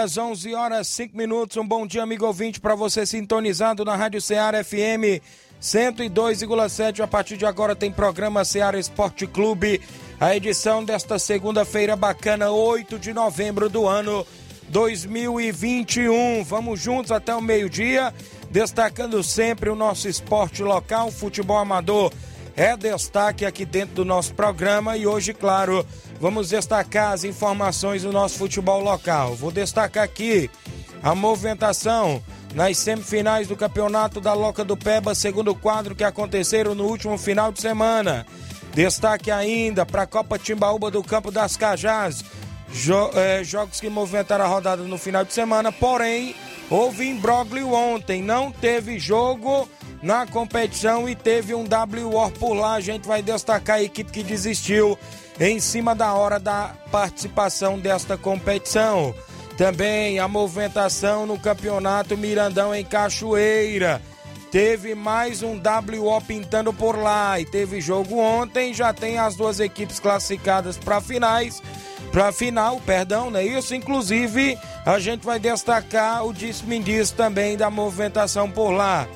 Horas, 11 horas, 5 minutos. Um bom dia, amigo ouvinte, para você sintonizado na Rádio Ceará FM 102,7. A partir de agora tem programa Ceará Esporte Clube. A edição desta segunda-feira bacana, 8 de novembro do ano 2021. Vamos juntos até o meio-dia, destacando sempre o nosso esporte local, futebol amador. É destaque aqui dentro do nosso programa e hoje, claro, Vamos destacar as informações do nosso futebol local. Vou destacar aqui a movimentação nas semifinais do Campeonato da Loca do Peba, segundo quadro que aconteceram no último final de semana. Destaque ainda para a Copa Timbaúba do Campo das Cajás. Jo eh, jogos que movimentaram a rodada no final de semana, porém, houve imbróglio ontem. Não teve jogo na competição e teve um WO por lá. A gente vai destacar a equipe que desistiu em cima da hora da participação desta competição. Também a movimentação no Campeonato Mirandão em Cachoeira. Teve mais um WO pintando por lá e teve jogo ontem, já tem as duas equipes classificadas para finais, para final, perdão, não é isso? Inclusive, a gente vai destacar o disse também da movimentação por lá.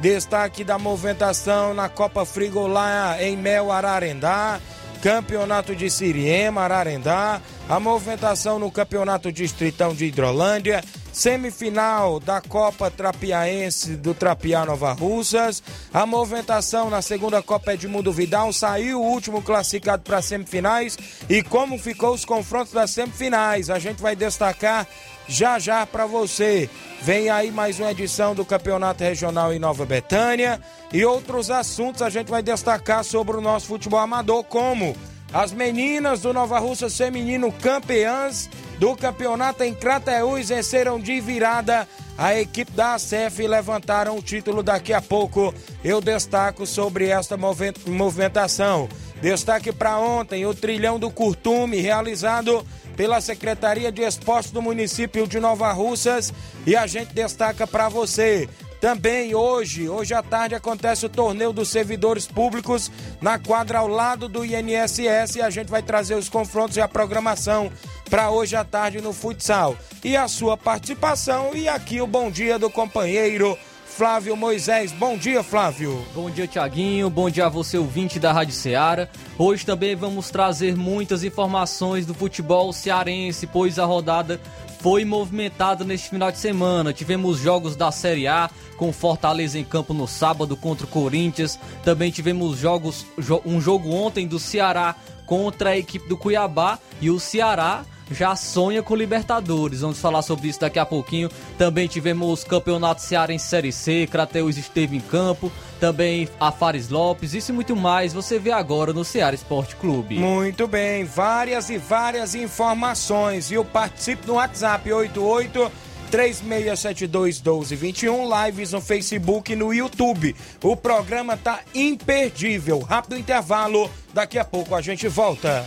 Destaque da movimentação na Copa Frigolá em Mel Ararendá. Campeonato de Siriema, Ararendá, a movimentação no Campeonato Distritão de Hidrolândia, semifinal da Copa Trapiaense do Trapiá Nova Russas, a movimentação na segunda Copa Edmundo Vidal, saiu o último classificado para semifinais e como ficou os confrontos das semifinais. A gente vai destacar já já para você. Vem aí mais uma edição do Campeonato Regional em Nova Betânia e outros assuntos a gente vai destacar sobre o nosso futebol amador, como as meninas do Nova Russa Feminino campeãs do campeonato em Crateús venceram de virada a equipe da ACF e levantaram o título daqui a pouco. Eu destaco sobre esta movimentação. Destaque para ontem o trilhão do Curtume realizado pela Secretaria de Esportes do município de Nova Russas e a gente destaca para você. Também hoje, hoje à tarde, acontece o torneio dos servidores públicos na quadra ao lado do INSS e a gente vai trazer os confrontos e a programação para hoje à tarde no futsal. E a sua participação e aqui o bom dia do companheiro Flávio Moisés. Bom dia, Flávio. Bom dia, Tiaguinho. Bom dia a você, ouvinte da Rádio Ceará. Hoje também vamos trazer muitas informações do futebol cearense, pois a rodada foi movimentada neste final de semana. Tivemos jogos da Série A com Fortaleza em campo no sábado contra o Corinthians. Também tivemos jogos, um jogo ontem do Ceará contra a equipe do Cuiabá e o Ceará já sonha com Libertadores. Vamos falar sobre isso daqui a pouquinho. Também tivemos Campeonato Cearense Série C, Crateus esteve em campo, também a Fares Lopes, isso e muito mais você vê agora no Ceará Esporte Clube. Muito bem, várias e várias informações. E eu participo no WhatsApp 88 3672 1221, lives no Facebook e no YouTube. O programa tá imperdível. Rápido intervalo, daqui a pouco a gente volta.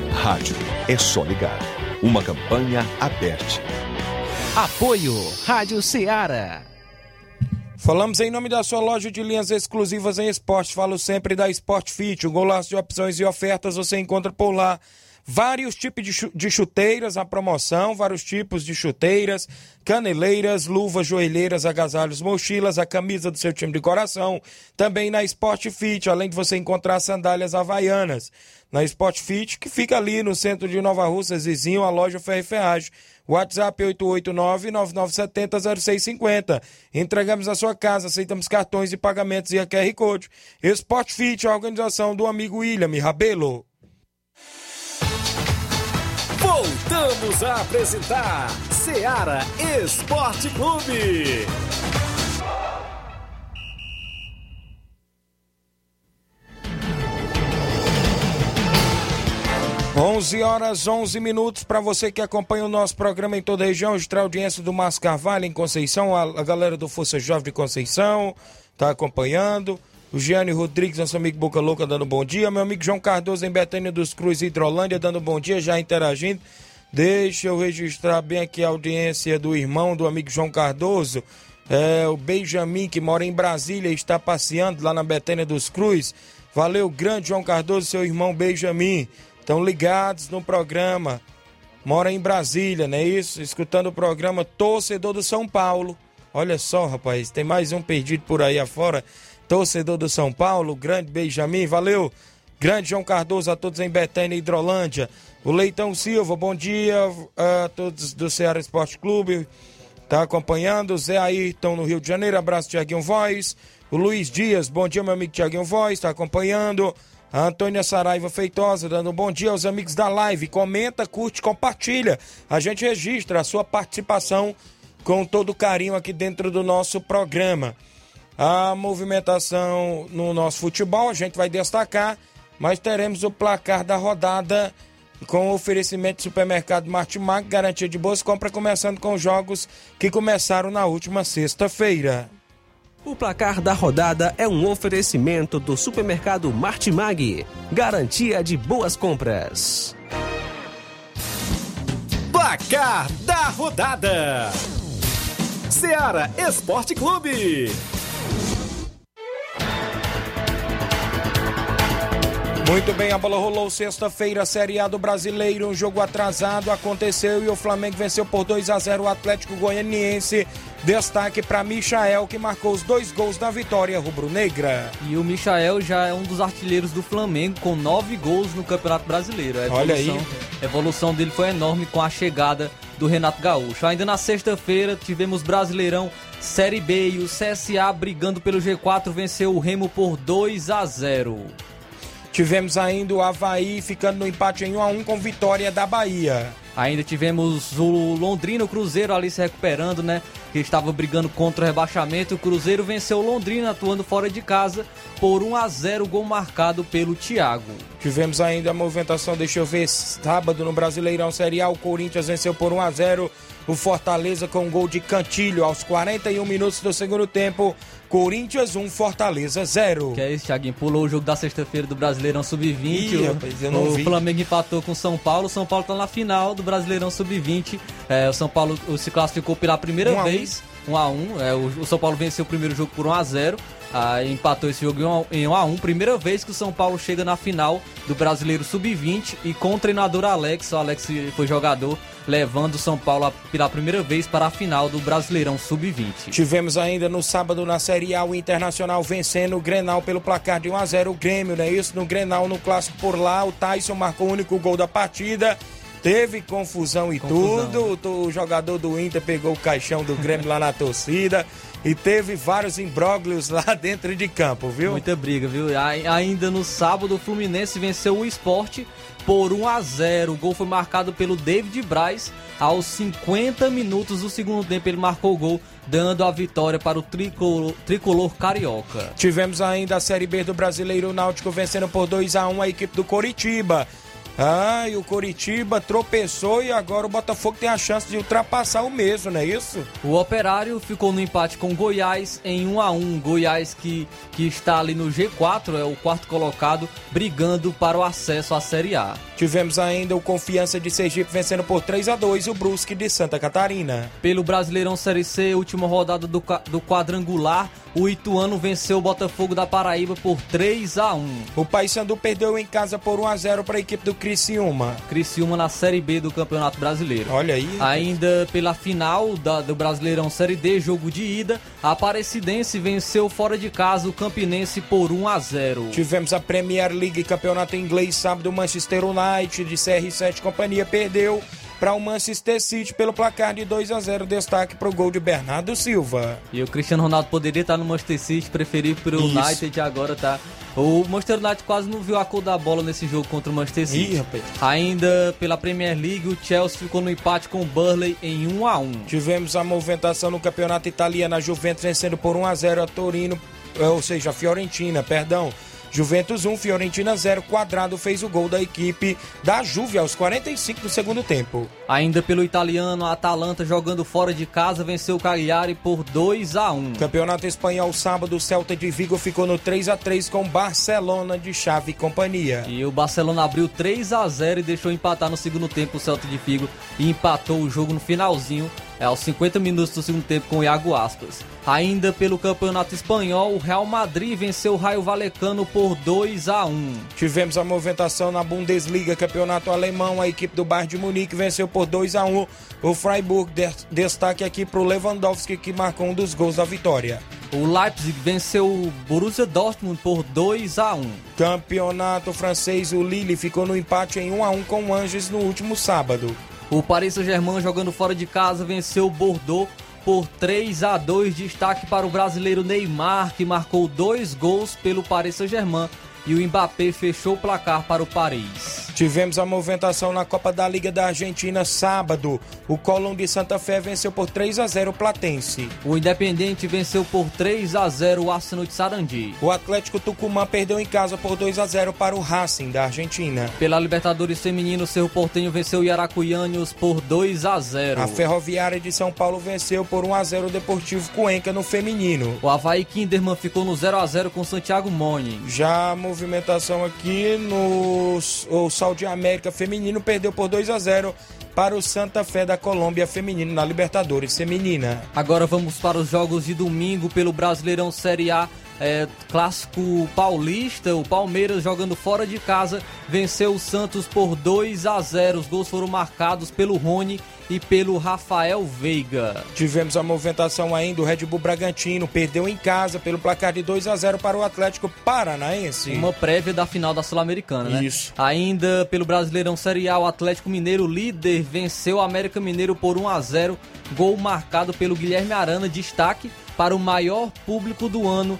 Rádio é só ligar. Uma campanha aberta. Apoio Rádio Ceará. Falamos em nome da sua loja de linhas exclusivas em esporte. Falo sempre da Sport Fit, um golaço de opções e ofertas você encontra por lá. Vários tipos de chuteiras a promoção, vários tipos de chuteiras, caneleiras, luvas, joelheiras, agasalhos, mochilas, a camisa do seu time de coração. Também na Sport Fit, além de você encontrar sandálias havaianas. Na Sport Fit, que fica ali no centro de Nova Russa, vizinho a loja Ferro Ferragem. WhatsApp 889-9970-0650. Entregamos a sua casa, aceitamos cartões e pagamentos e a QR Code. Sport Fit, a organização do amigo William Rabelo. Voltamos a apresentar Seara Esporte Clube. 11 horas 11 minutos para você que acompanha o nosso programa em toda a região, a audiência do Márcio Carvalho em Conceição, a, a galera do Força Jovem de Conceição está acompanhando. O Gianni Rodrigues, nosso amigo Boca Louca, dando bom dia. Meu amigo João Cardoso em Betânia dos Cruz, Hidrolândia, dando bom dia, já interagindo. Deixa eu registrar bem aqui a audiência do irmão do amigo João Cardoso, é, o Benjamin, que mora em Brasília e está passeando lá na Betânia dos Cruz. Valeu, grande João Cardoso, seu irmão Benjamin. Estão ligados no programa. Mora em Brasília, não é isso? Escutando o programa Torcedor do São Paulo. Olha só, rapaz, tem mais um perdido por aí afora. Torcedor do São Paulo, grande Benjamin, valeu. Grande João Cardoso, a todos em Betânia e Hidrolândia. O Leitão Silva, bom dia a todos do Ceará Esporte Clube. Tá acompanhando. Zé Ayrton no Rio de Janeiro, abraço Tiaguinho Voz. O Luiz Dias, bom dia, meu amigo Tiaguinho Voz, tá acompanhando. A Antônia Saraiva Feitosa dando um bom dia aos amigos da live. Comenta, curte, compartilha. A gente registra a sua participação com todo carinho aqui dentro do nosso programa. A movimentação no nosso futebol a gente vai destacar, mas teremos o placar da rodada com oferecimento do supermercado Martimag, garantia de boas compras, começando com os jogos que começaram na última sexta-feira. O placar da rodada é um oferecimento do supermercado Martimag. Garantia de boas compras. Placar da rodada: Seara Esporte Clube. Muito bem, a bola rolou sexta-feira, Série A do Brasileiro, um jogo atrasado aconteceu e o Flamengo venceu por 2 a 0 o Atlético Goianiense. Destaque para Michael, que marcou os dois gols da vitória rubro-negra. E o Michael já é um dos artilheiros do Flamengo, com nove gols no Campeonato Brasileiro. A evolução, Olha aí. A evolução dele foi enorme com a chegada do Renato Gaúcho. Ainda na sexta-feira tivemos Brasileirão Série B e o CSA brigando pelo G4 venceu o Remo por 2 a 0. Tivemos ainda o Havaí ficando no empate em 1 a 1 com vitória da Bahia. Ainda tivemos o Londrina, o Cruzeiro ali se recuperando, né? Que estava brigando contra o rebaixamento. O Cruzeiro venceu o Londrina atuando fora de casa por 1 a 0 gol marcado pelo Thiago. Tivemos ainda a movimentação, deixa eu ver, sábado no Brasileirão Série A, o Corinthians venceu por 1 a 0 o Fortaleza com um gol de Cantilho aos 41 minutos do segundo tempo. Corinthians 1, Fortaleza 0. Que é isso, Thiaguinho? Pulou o jogo da sexta-feira do Brasileirão Sub-20. O, o Flamengo empatou com o São Paulo. O São Paulo tá na final do Brasileirão Sub-20. É, o São Paulo se classificou pela primeira um vez. 1 a 1 é, o, São Paulo venceu o primeiro jogo por 1 a 0 Aí empatou esse jogo em 1 a 1 Primeira vez que o São Paulo chega na final do Brasileiro Sub-20 e com o treinador Alex. O Alex foi jogador levando o São Paulo pela primeira vez para a final do Brasileirão Sub-20. Tivemos ainda no sábado na Série A o Internacional vencendo o Grenal pelo placar de 1 a 0 o Grêmio, não é isso? No Grenal, no clássico por lá, o Tyson marcou o único gol da partida. Teve confusão e confusão. tudo. O jogador do Inter pegou o caixão do Grêmio lá na torcida e teve vários imbróglios lá dentro de campo, viu? Muita briga, viu? Ainda no sábado, o Fluminense venceu o esporte por 1 a 0 O gol foi marcado pelo David Braz. Aos 50 minutos do segundo tempo, ele marcou o gol, dando a vitória para o tricolor, tricolor carioca. Tivemos ainda a Série B do Brasileiro Náutico vencendo por 2 a 1 a equipe do Coritiba. Ah, e o Coritiba tropeçou e agora o Botafogo tem a chance de ultrapassar o mesmo, não é isso? O Operário ficou no empate com Goiás em 1 a 1 Goiás que, que está ali no G4, é o quarto colocado, brigando para o acesso à Série A. Tivemos ainda o Confiança de Sergipe vencendo por 3 a 2 o Brusque de Santa Catarina. Pelo Brasileirão Série C, última rodada do, do quadrangular, o Ituano venceu o Botafogo da Paraíba por 3 a 1. O Paysandu perdeu em casa por 1 a 0 para a equipe do Criciúma. Criciúma na Série B do Campeonato Brasileiro. Olha aí. Ainda pela final da, do Brasileirão Série D, jogo de ida, a Aparecidense venceu fora de casa o Campinense por 1 a 0. Tivemos a Premier League Campeonato Inglês sábado, Manchester United de CR7 Companhia perdeu para o Manchester City pelo placar de 2 a 0 Destaque para o gol de Bernardo Silva. E o Cristiano Ronaldo poderia estar no Manchester City, preferir para o United e agora tá. O Manchester United quase não viu a cor da bola nesse jogo contra o Manchester City. Ih, Ainda pela Premier League, o Chelsea ficou no empate com o Burley em 1 a 1. Tivemos a movimentação no campeonato italiano, a Juventus vencendo por 1 a 0 a Torino, ou seja, a Fiorentina, perdão. Juventus 1, Fiorentina 0. Quadrado fez o gol da equipe da Juve aos 45 do segundo tempo. Ainda pelo italiano, a Atalanta jogando fora de casa venceu o Cagliari por 2 a 1. Campeonato espanhol sábado, o Celta de Vigo ficou no 3 a 3 com Barcelona de Chave e companhia. E o Barcelona abriu 3 a 0 e deixou empatar no segundo tempo o Celta de Vigo e empatou o jogo no finalzinho é aos 50 minutos do segundo tempo com o Iago Aspas. Ainda pelo Campeonato Espanhol, o Real Madrid venceu o Raio Valecano por 2 a 1. Tivemos a movimentação na Bundesliga, Campeonato Alemão, a equipe do Bayern de Munique venceu por 2 a 1 o Freiburg. Destaque aqui para o Lewandowski que marcou um dos gols da vitória. O Leipzig venceu o Borussia Dortmund por 2 a 1. Campeonato francês, o Lille ficou no empate em 1 a 1 com o Angers no último sábado. O Paris Saint-Germain jogando fora de casa venceu o Bordeaux por 3 a 2. Destaque para o brasileiro Neymar, que marcou dois gols pelo Paris Saint-Germain e o Mbappé fechou o placar para o Paris. Tivemos a movimentação na Copa da Liga da Argentina sábado. O Colón de Santa Fé venceu por 3 a 0 o Platense. O Independente venceu por 3 a 0 o Arsenal de Sarandi. O Atlético Tucumã perdeu em casa por 2 a 0 para o Racing da Argentina. Pela Libertadores Feminino, o Cerro Portenho venceu o Iaracuianos por 2 a 0. A Ferroviária de São Paulo venceu por 1 a 0 o Deportivo Cuenca no feminino. O Havaí Kinderman ficou no 0 a 0 com o Santiago Moni. Já movimentação aqui no o de América feminino perdeu por 2 a 0 para o Santa Fé da Colômbia feminino na Libertadores feminina. Agora vamos para os jogos de domingo pelo Brasileirão Série A. É, clássico paulista, o Palmeiras jogando fora de casa venceu o Santos por 2 a 0. Os gols foram marcados pelo Rony e pelo Rafael Veiga. Tivemos a movimentação ainda, o Red Bull Bragantino perdeu em casa pelo placar de 2 a 0 para o Atlético Paranaense. Uma prévia da final da Sul-Americana, né? Isso. Ainda pelo Brasileirão Série A, o Atlético Mineiro líder venceu o América Mineiro por 1 a 0, gol marcado pelo Guilherme Arana, destaque para o maior público do ano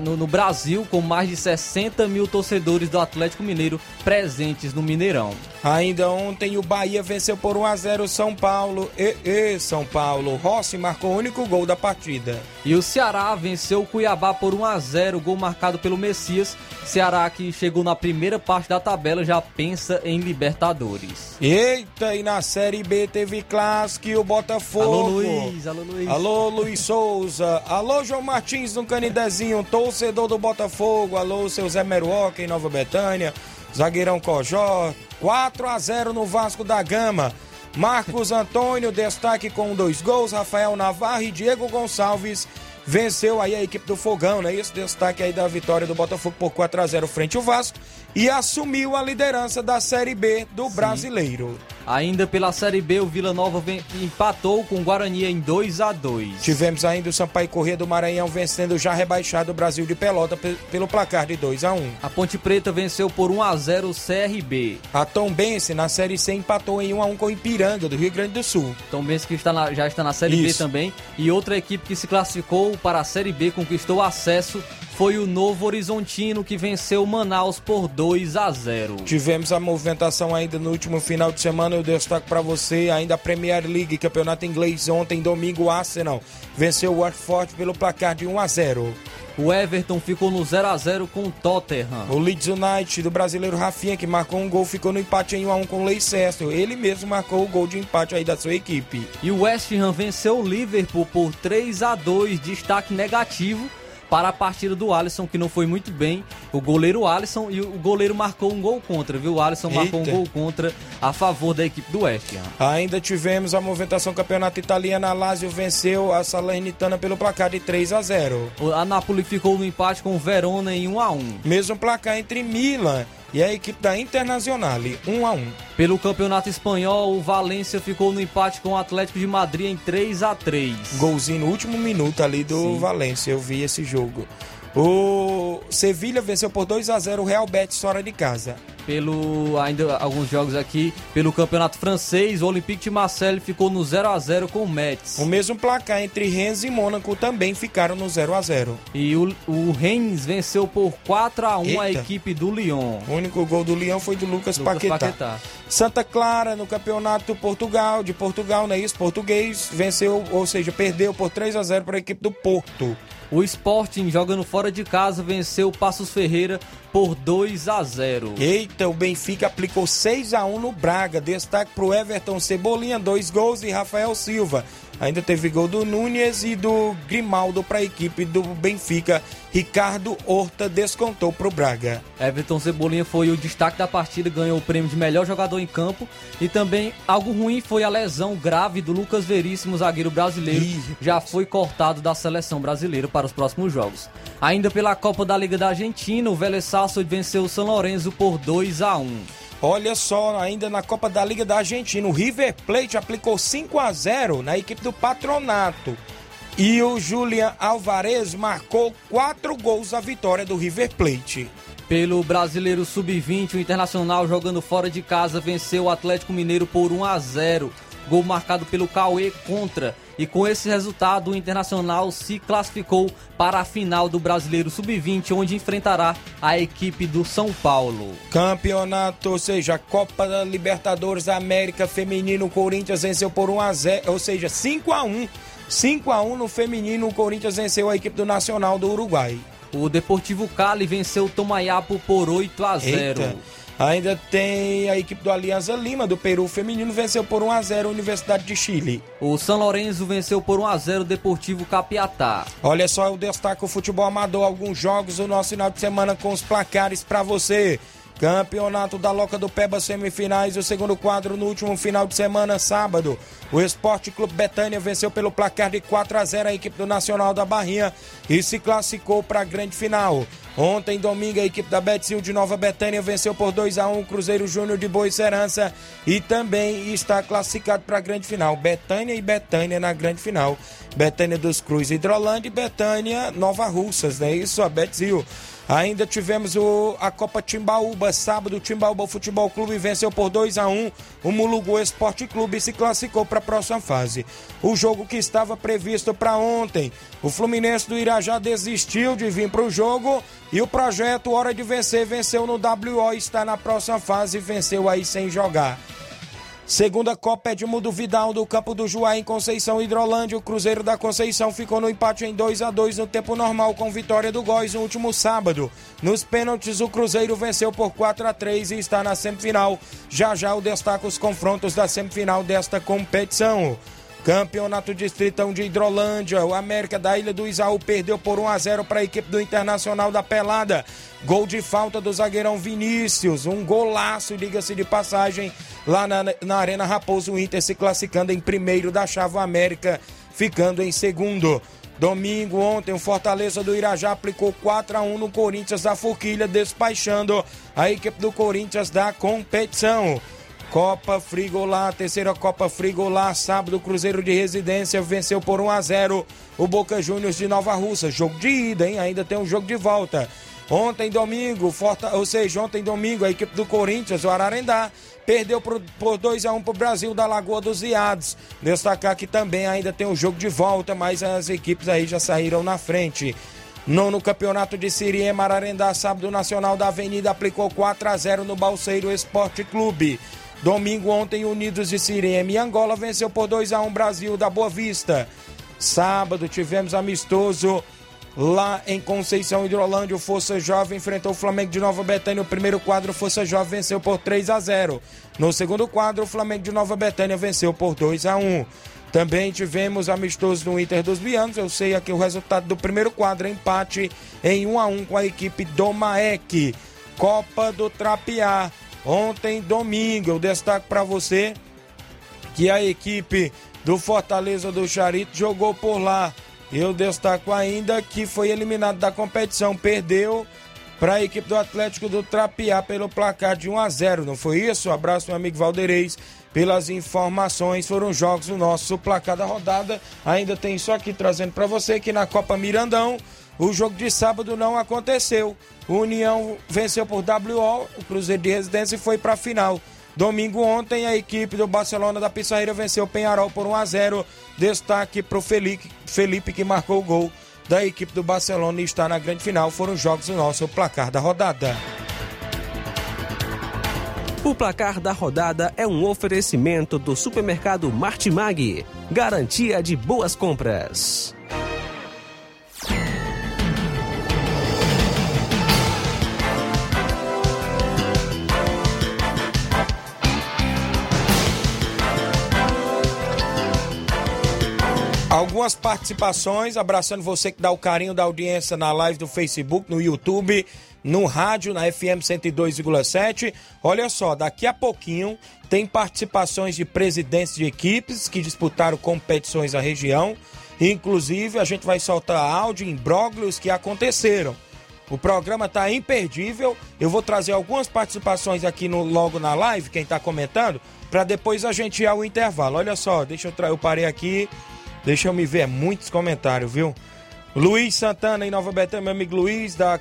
no, no, Brasil, com mais de 60 mil torcedores do Atlético Mineiro presentes no Mineirão. Ainda ontem o Bahia venceu por 1 a 0 São Paulo. E, e São Paulo. Rossi marcou o único gol da partida. E o Ceará venceu o Cuiabá por 1 a 0 gol marcado pelo Messias. Ceará que chegou na primeira parte da tabela já pensa em Libertadores. Eita, e na Série B teve clássico e o Botafogo. Alô Luiz, alô Luiz. Alô Luiz Souza. Alô João Martins no Canidezinho, torcedor do Botafogo. Alô seu Zé Meruoca em Nova Betânia. Zagueirão Cojó, 4 a 0 no Vasco da Gama. Marcos Antônio, destaque com dois gols. Rafael Navarro e Diego Gonçalves venceu aí a equipe do Fogão, né? Esse destaque aí da vitória do Botafogo por 4 a 0 frente ao Vasco e assumiu a liderança da Série B do Sim. Brasileiro. Ainda pela Série B, o Vila Nova empatou com o Guarani em 2 a 2 Tivemos ainda o Sampaio Corrêa do Maranhão vencendo já rebaixado o Brasil de Pelota pelo placar de 2 a 1 A Ponte Preta venceu por 1 a 0 o CRB. A Tombense na Série C empatou em 1 a 1 com o Ipiranga do Rio Grande do Sul. Tombense que está na, já está na Série Isso. B também. E outra equipe que se classificou para a Série B conquistou acesso foi o Novo Horizontino que venceu Manaus por 2 a 0. Tivemos a movimentação ainda no último final de semana. Eu destaco para você ainda a Premier League, campeonato inglês. Ontem, domingo, Arsenal venceu o Watford pelo placar de 1 a 0. O Everton ficou no 0 a 0 com o Tottenham. O Leeds United do brasileiro Rafinha, que marcou um gol, ficou no empate em 1 a 1 com o Leicester. Ele mesmo marcou o gol de empate aí da sua equipe. E o West Ham venceu o Liverpool por 3 a 2, destaque negativo para a partida do Alisson, que não foi muito bem. O goleiro Alisson e o goleiro marcou um gol contra, viu? O Alisson Eita. marcou um gol contra a favor da equipe do West Ham. Ainda tivemos a movimentação campeonato italiano. A Lazio venceu a Salernitana pelo placar de 3 a 0. A Napoli ficou no empate com o Verona em 1 a 1. Mesmo placar entre Milan e a equipe da Internacional, 1 a 1. Pelo Campeonato Espanhol, o Valência ficou no empate com o Atlético de Madrid em 3 a 3. Golzinho no último minuto ali do Sim. Valência, eu vi esse jogo. O Sevilha venceu por 2 a 0 o Real Betis fora de casa pelo ainda alguns jogos aqui pelo Campeonato Francês, o Olympique de Marseille ficou no 0 a 0 com o Metz. O mesmo placar entre Rennes e Mônaco também ficaram no 0 a 0. E o, o Rennes venceu por 4 a 1 Eita. a equipe do Lyon. O único gol do Lyon foi do Lucas, Lucas Paquetá. Paquetá. Santa Clara no Campeonato Portugal, de Portugal, não é isso? Português venceu, ou seja, perdeu por 3 a 0 para a equipe do Porto. O Sporting, jogando fora de casa, venceu o Passos Ferreira por 2 a 0. Eita, o Benfica aplicou 6 a 1 no Braga. Destaque para o Everton Cebolinha, dois gols e Rafael Silva. Ainda teve gol do Nunes e do Grimaldo para a equipe do Benfica. Ricardo Horta descontou para o Braga. Everton Cebolinha foi o destaque da partida, ganhou o prêmio de melhor jogador em campo. E também algo ruim foi a lesão grave do Lucas Veríssimo, zagueiro brasileiro. Ih, já foi cortado da seleção brasileira para os próximos jogos. Ainda pela Copa da Liga da Argentina, o Vélez Sarsfield venceu o São Lourenço por 2 a 1. Olha só, ainda na Copa da Liga da Argentina, o River Plate aplicou 5 a 0 na equipe do Patronato. E o Julian Alvarez marcou quatro gols à vitória do River Plate. Pelo Brasileiro Sub-20, o Internacional jogando fora de casa venceu o Atlético Mineiro por 1 a 0. Gol marcado pelo Cauê contra e com esse resultado, o Internacional se classificou para a final do Brasileiro Sub-20, onde enfrentará a equipe do São Paulo. Campeonato, ou seja, Copa da Libertadores da América Feminino, o Corinthians venceu por 1 a 0, ou seja, 5 a 1. 5 a 1 no feminino, o Corinthians venceu a equipe do Nacional do Uruguai. O Deportivo Cali venceu o Tomayapo por 8 a 0. Eita. Ainda tem a equipe do Alianza Lima, do Peru feminino, venceu por 1 a 0 a Universidade de Chile. O São Lourenço venceu por 1 a 0 o Deportivo Capiatá. Olha só, eu destaco o futebol amador, alguns jogos do nosso final de semana com os placares para você. Campeonato da Loca do Peba semifinais, o segundo quadro no último final de semana, sábado. O Esporte Clube Betânia venceu pelo placar de 4 a 0 a equipe do Nacional da Barrinha e se classificou para a grande final. Ontem, domingo, a equipe da Betzil de Nova Betânia venceu por 2 a 1 o Cruzeiro Júnior de Boa Serança e também está classificado para a grande final. Betânia e Betânia na grande final. Betânia dos Cruz Hidrolândia e Betânia Nova Russas, não é isso? A Betzil. Ainda tivemos o, a Copa Timbaúba, sábado, o Timbaúba Futebol Clube venceu por 2 a 1 o Mulugu Esporte Clube se classificou para a próxima fase. O jogo que estava previsto para ontem, o Fluminense do Irajá desistiu de vir para o jogo e o projeto Hora de Vencer venceu no WO, está na próxima fase e venceu aí sem jogar. Segunda Copa Edmundo Vidal do campo do Juá em Conceição Hidrolândia. O Cruzeiro da Conceição ficou no empate em 2 a 2 no tempo normal com vitória do Góis no último sábado. Nos pênaltis o Cruzeiro venceu por 4 a 3 e está na semifinal. Já já eu destaco os confrontos da semifinal desta competição. Campeonato Distritão de Hidrolândia. O América da Ilha do Isaú perdeu por 1 a 0 para a equipe do Internacional da Pelada. Gol de falta do zagueirão Vinícius. Um golaço, diga-se de passagem, lá na, na Arena Raposo Inter se classificando em primeiro da Chave América, ficando em segundo. Domingo, ontem, o Fortaleza do Irajá aplicou 4 a 1 no Corinthians da Forquilha, despachando a equipe do Corinthians da competição. Copa Frigolá, terceira Copa Frigolá, sábado, Cruzeiro de Residência venceu por 1 a 0 o Boca Juniors de Nova Russa. Jogo de ida, hein? Ainda tem um jogo de volta. Ontem, domingo, Forta... ou seja, ontem, domingo, a equipe do Corinthians, o Ararendá, perdeu por, por 2 a 1 para o Brasil da Lagoa dos Iados. Destacar que também ainda tem um jogo de volta, mas as equipes aí já saíram na frente. Nono Campeonato de Siriema, Ararendá, sábado Nacional da Avenida, aplicou 4 a 0 no Balseiro Esporte Clube. Domingo ontem, Unidos de Siriema e Angola venceu por 2 a 1 Brasil da Boa Vista. Sábado tivemos amistoso lá em Conceição Hidrolândia, o Força Jovem enfrentou o Flamengo de Nova Betânia. O primeiro quadro, o Força Jovem venceu por 3 a 0. No segundo quadro, o Flamengo de Nova Betânia venceu por 2 a 1. Também tivemos amistoso no Inter dos Bianos. Eu sei aqui o resultado do primeiro quadro, empate em 1 a 1 com a equipe do Maek. Copa do Trapiá. Ontem, domingo, eu destaco para você que a equipe do Fortaleza do Charito jogou por lá. Eu destaco ainda que foi eliminado da competição, perdeu para a equipe do Atlético do Trapiá pelo placar de 1 a 0. Não foi isso? Um abraço meu amigo Valdeirês pelas informações. Foram jogos do nosso placar da rodada. Ainda tem isso aqui trazendo para você que na Copa Mirandão o jogo de sábado não aconteceu. O União venceu por WO, o Cruzeiro de Residência e foi para a final. Domingo ontem, a equipe do Barcelona da Pissarreira venceu o Penharol por 1 a 0. Destaque para o Felipe, Felipe que marcou o gol da equipe do Barcelona e está na grande final. Foram os jogos do nosso placar da rodada. O placar da rodada é um oferecimento do supermercado Martimag. Garantia de boas compras. Algumas participações, abraçando você que dá o carinho da audiência na live do Facebook, no YouTube, no rádio, na FM 102,7. Olha só, daqui a pouquinho tem participações de presidentes de equipes que disputaram competições na região. Inclusive, a gente vai soltar áudio em bróglios que aconteceram. O programa está imperdível. Eu vou trazer algumas participações aqui no, logo na live, quem está comentando, para depois a gente ir ao intervalo. Olha só, deixa eu, tra... eu parei aqui Deixa eu me ver, muitos comentários, viu? Luiz Santana em Nova Betânia, meu amigo Luiz, da,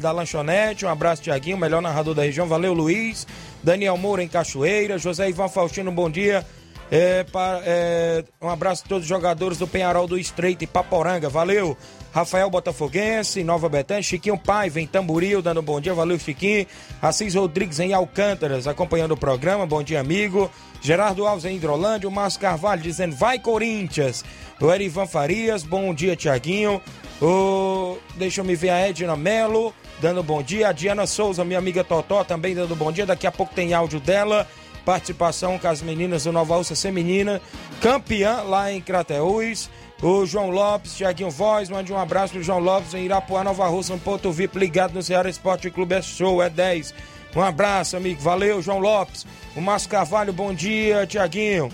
da Lanchonete. Um abraço, Tiaguinho, melhor narrador da região. Valeu, Luiz. Daniel Moura em Cachoeira. José Ivan Faustino, bom dia. É, é, um abraço a todos os jogadores do Penharol do Estreito e Paporanga. Valeu. Rafael Botafoguense, Nova Betânia, Chiquinho Paiva em Tamboril, dando um bom dia, valeu Chiquinho. Assis Rodrigues em Alcântaras, acompanhando o programa, bom dia amigo. Gerardo Alves em Hidrolândia, o Márcio Carvalho dizendo vai Corinthians. O Erivan Farias, bom dia Tiaguinho. O... Deixa eu me ver a Edna Melo, dando bom dia. A Diana Souza, minha amiga Totó, também dando bom dia. Daqui a pouco tem áudio dela. Participação com as meninas do Nova Ursa Feminina. Campeã lá em Crateús. O João Lopes, Tiaguinho Voz, mande um abraço pro João Lopes em Irapuá, Nova Russa, no Ponto VIP, ligado no Ceará Esporte Clube, é show, é 10. Um abraço, amigo, valeu, João Lopes. O Márcio Carvalho, bom dia, Tiaguinho.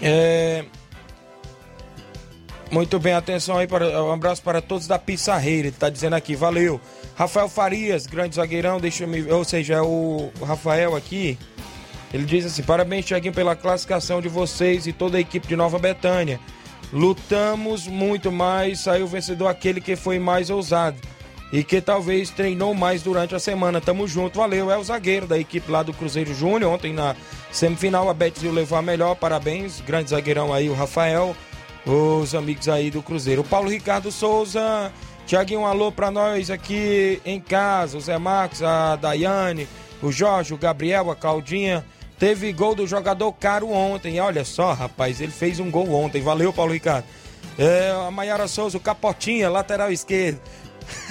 É... Muito bem, atenção aí, para, um abraço para todos da Pissarreira, ele tá dizendo aqui, valeu. Rafael Farias, grande zagueirão, deixa me ou seja, é o Rafael aqui, ele diz assim, parabéns, Tiaguinho, pela classificação de vocês e toda a equipe de Nova Betânia. Lutamos muito mais, saiu vencedor aquele que foi mais ousado e que talvez treinou mais durante a semana. Tamo junto, valeu. É o zagueiro da equipe lá do Cruzeiro Júnior. Ontem na semifinal a Betzil levou a melhor, parabéns. Grande zagueirão aí, o Rafael, os amigos aí do Cruzeiro. O Paulo Ricardo Souza, Tiaguinho, um alô pra nós aqui em casa. O Zé Marcos, a Daiane, o Jorge, o Gabriel, a Claudinha. Teve gol do jogador caro ontem. Olha só, rapaz, ele fez um gol ontem. Valeu, Paulo Ricardo. É, a Maiara Souza, o Capotinha, lateral esquerdo.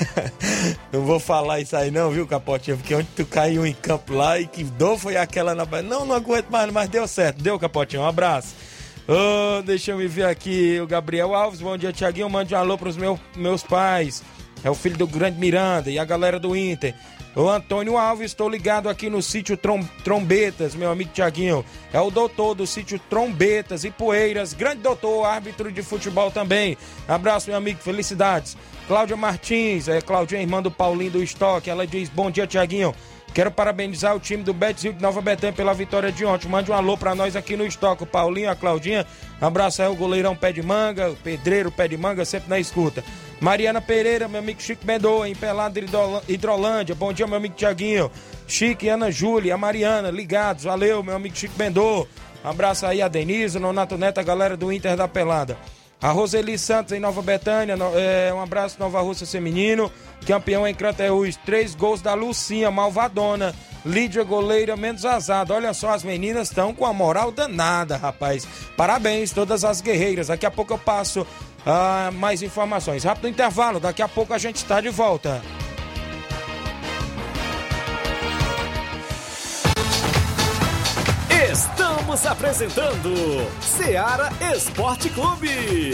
não vou falar isso aí não, viu, Capotinha? Porque onde tu caiu em campo lá e que dor foi aquela na... Não, não aguento mais, mas deu certo. Deu, Capotinha. Um abraço. Oh, deixa eu me ver aqui. O Gabriel Alves, bom dia, Tiaguinho. Mande um alô pros meu, meus pais. é o filho do Grande Miranda e a galera do Inter. O Antônio Alves, estou ligado aqui no sítio Trom Trombetas, meu amigo Tiaguinho. É o doutor do sítio Trombetas e Poeiras, grande doutor, árbitro de futebol também. Abraço, meu amigo, felicidades. Cláudia Martins, é Cláudia, irmã do Paulinho do Estoque, ela diz: Bom dia, Tiaguinho. Quero parabenizar o time do Betis de Nova Betânia pela vitória de ontem. Mande um alô pra nós aqui no estoque. O Paulinho, a Claudinha. Abraço aí o goleirão Pé de Manga, o pedreiro Pé de Manga, sempre na escuta. Mariana Pereira, meu amigo Chico Mendoa, em Pelado Hidrolândia. Bom dia, meu amigo Tiaguinho. Chico e Ana Júlia, a Mariana, ligados. Valeu, meu amigo Chico Mendoa. Abraço aí a Denise, Nonato Neto, a galera do Inter da Pelada. A Roseli Santos em Nova Betânia, é, um abraço Nova Rússia Feminino, campeão em Crateús, três gols da Lucinha, malvadona, Lídia goleira menos azada. Olha só, as meninas estão com a moral danada, rapaz. Parabéns, todas as guerreiras. Daqui a pouco eu passo ah, mais informações. Rápido intervalo, daqui a pouco a gente está de volta. Estamos apresentando Seara Esporte Clube.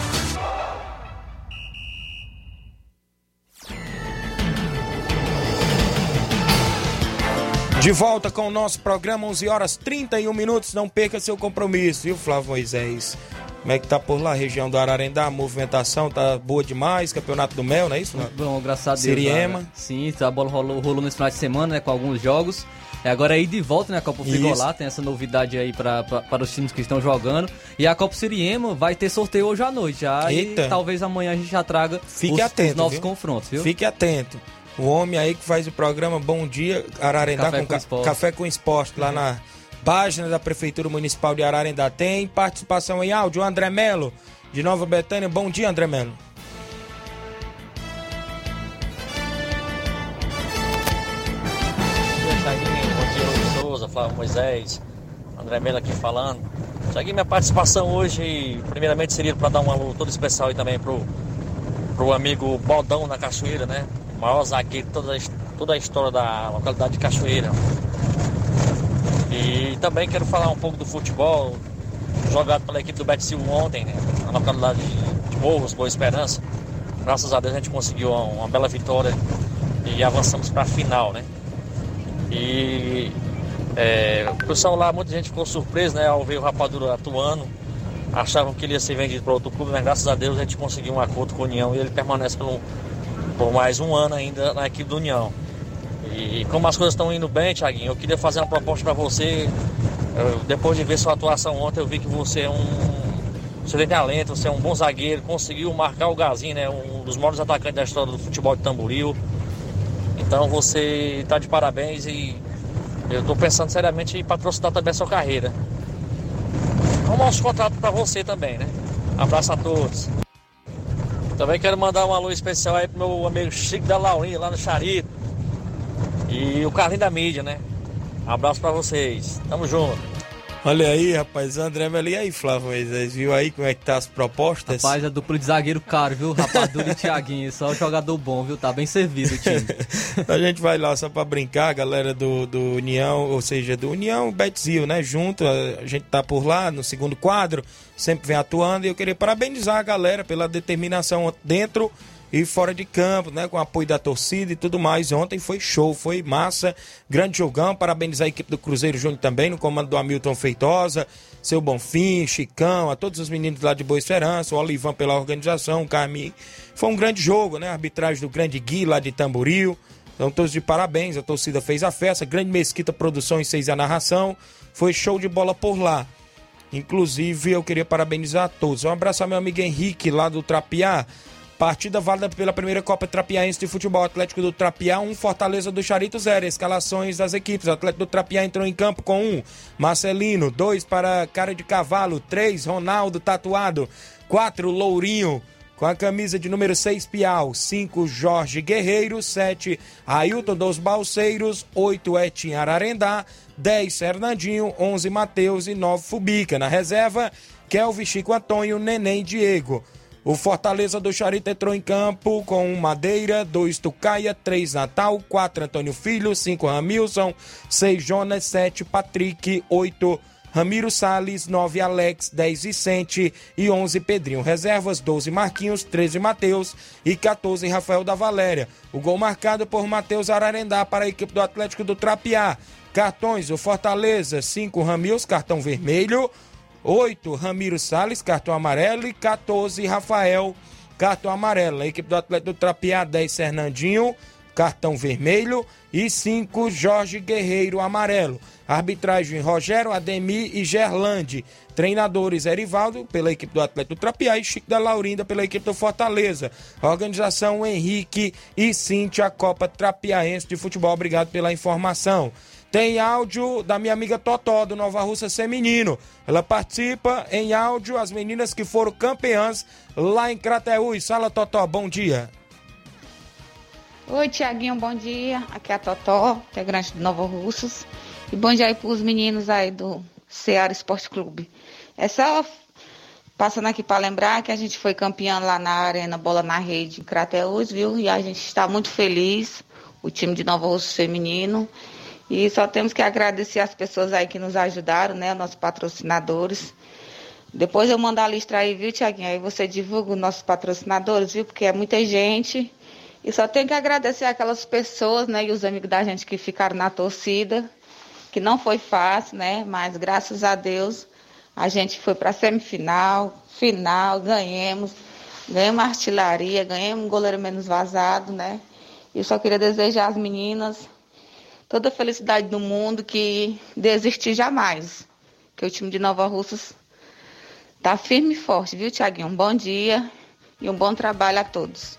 De volta com o nosso programa, 11 horas 31 minutos. Não perca seu compromisso, viu, Flávio Moisés? Como é que tá por lá, região do Ararendá? A movimentação tá boa demais. Campeonato do Mel, não é isso? Flávio? Bom, graças a Deus. Siriema. cara. Sim, a bola rolou, rolou nesse final de semana, né, com alguns jogos. É, agora ir de volta, né, a Copa Frigolá, tem essa novidade aí pra, pra- para os times que estão jogando. E a Copa Siriema vai ter sorteio hoje à noite. Já, Eita. e talvez amanhã a gente já traga Fique os, os atento. novos viu? confrontos, viu? Fique atento. O homem aí que faz o programa Bom Dia Ararendá Café com, com Esporte. Café com Esporte lá na página da Prefeitura Municipal de Ararendá. Tem participação em áudio, o André Melo, de Nova Betânia. Bom dia, André Melo. Flávio Moisés, André Melo aqui falando. Thiaguinho, minha participação hoje, primeiramente, seria para dar um alô todo especial aí também pro, pro amigo Baldão na Cachoeira, né? Maior zagueiro de toda, toda a história da localidade de Cachoeira. E também quero falar um pouco do futebol jogado pela equipe do Betis ontem, né? Na localidade de- Morros, Boa Esperança. Graças a Deus a gente conseguiu uma, uma bela vitória e avançamos para a final, né? E é, o pessoal lá, muita gente ficou surpreso né, ao ver o Rapadura atuando. Achavam que ele ia ser vendido para outro clube, mas graças a Deus a gente conseguiu um acordo com a União e ele permanece um- por mais um ano ainda na equipe do União. E como as coisas estão indo bem, Thiaguinho, eu queria fazer uma proposta para você. Eu, depois de ver sua atuação ontem, eu vi que você é um. Você tem talento, você é um bom zagueiro, conseguiu marcar o Gazinho, né? Um dos maiores atacantes da história do futebol de Tamboril. Então você está de parabéns e eu estou pensando seriamente em patrocinar também a sua carreira. Arrumar uns contratos para você também, né? Abraço a todos. Também quero mandar um alô especial aí pro meu amigo Chico da Laurinha, lá no Charito. E o Carlinho da Mídia, né? Abraço para vocês. Tamo junto. Olha aí, rapaz, André Melo. E aí, Flávio Moisés? Viu aí como é que tá as propostas? Rapaz, a dupla de zagueiro caro, viu? Rapadura e Thiaguinho, só jogador bom, viu? Tá bem servido o time. a gente vai lá só pra brincar, a galera do, do União, ou seja, do União Betzil, né? Junto, a gente tá por lá no segundo quadro. sempre vem atuando. E eu queria parabenizar a galera pela determinação dentro e fora de campo, né? Com apoio da torcida e tudo mais. Ontem foi show, foi massa, grande jogão. Parabenizar a equipe do Cruzeiro Júnior também, no comando do Hamilton Feitosa, seu Bonfim, Chicão, a todos os meninos lá de Boa Esperança, o Olivan pela organização, o Carmi. Foi um grande jogo, né? A arbitragem do grande Gui lá de Tamboril. Então, todos de parabéns, a torcida fez a festa. Grande Mesquita Produções fez a narração. Foi show de bola por lá. Inclusive, eu queria parabenizar a todos. Um abraço ao meu amigo Henrique, lá do Trapiá. Partida válida pela primeira Copa Trapiaense de Futebol. Atlético do Trapiá, 1, um, Fortaleza do Charito 0. Escalações das equipes. O Atlético do Trapiá entrou em campo com 1, um, Marcelino, 2 para Cara de Cavalo, 3, Ronaldo Tatuado, 4, Lourinho, com a camisa de número 6, Piau, 5, Jorge Guerreiro, 7, Ailton dos Balseiros, 8, Etim Ararendá, 10, Fernandinho, 11, Matheus e 9, Fubica. Na reserva, Kelvin Chico Antônio, Neném Diego. O Fortaleza do Charito entrou em campo com Madeira, 2 Tucaia, 3 Natal, 4 Antônio Filho, 5 Ramilson, 6 Jonas, 7 Patrick, 8 Ramiro Sales, 9 Alex, 10 Vicente e 11 Pedrinho. Reservas 12 Marquinhos, 13 Matheus e 14 Rafael da Valéria. O gol marcado por Matheus Ararendá para a equipe do Atlético do Trapiá. Cartões, o Fortaleza, 5 Ramils, cartão vermelho. 8, Ramiro Salles, cartão amarelo. E 14, Rafael, cartão amarelo. A equipe do Atlético do Trapiá, 10, Fernandinho, cartão vermelho. E 5, Jorge Guerreiro, amarelo. Arbitragem, Rogério, Ademir e Gerlande. Treinadores, Erivaldo, pela equipe do Atlético do Trapiá. E Chico da Laurinda, pela equipe do Fortaleza. Organização, Henrique e Cintia, Copa Trapiaense de Futebol. Obrigado pela informação. Tem áudio da minha amiga Totó, do Nova Russa Feminino. Ela participa em áudio, as meninas que foram campeãs lá em Crateús. Fala, Totó, bom dia. Oi, Tiaguinho, bom dia. Aqui é a Totó, integrante do Nova Russas. E bom dia aí pros meninos aí do Ceará Esporte Clube. É só passando aqui para lembrar que a gente foi campeã lá na Arena Bola na Rede em Crateús, viu? E a gente está muito feliz, o time de Nova Russa Feminino. E só temos que agradecer as pessoas aí que nos ajudaram, né? Nossos patrocinadores. Depois eu mando a lista aí, viu, Tiaguinho? Aí você divulga os nossos patrocinadores, viu? Porque é muita gente. E só tenho que agradecer aquelas pessoas, né? E os amigos da gente que ficaram na torcida. Que não foi fácil, né? Mas graças a Deus a gente foi para semifinal, final, ganhamos. Ganhamos artilharia, ganhamos um goleiro menos vazado, né? E só queria desejar às meninas toda a felicidade do mundo, que desistir jamais. Que o time de Nova Russas tá firme e forte, viu, Tiaguinho? Um bom dia e um bom trabalho a todos.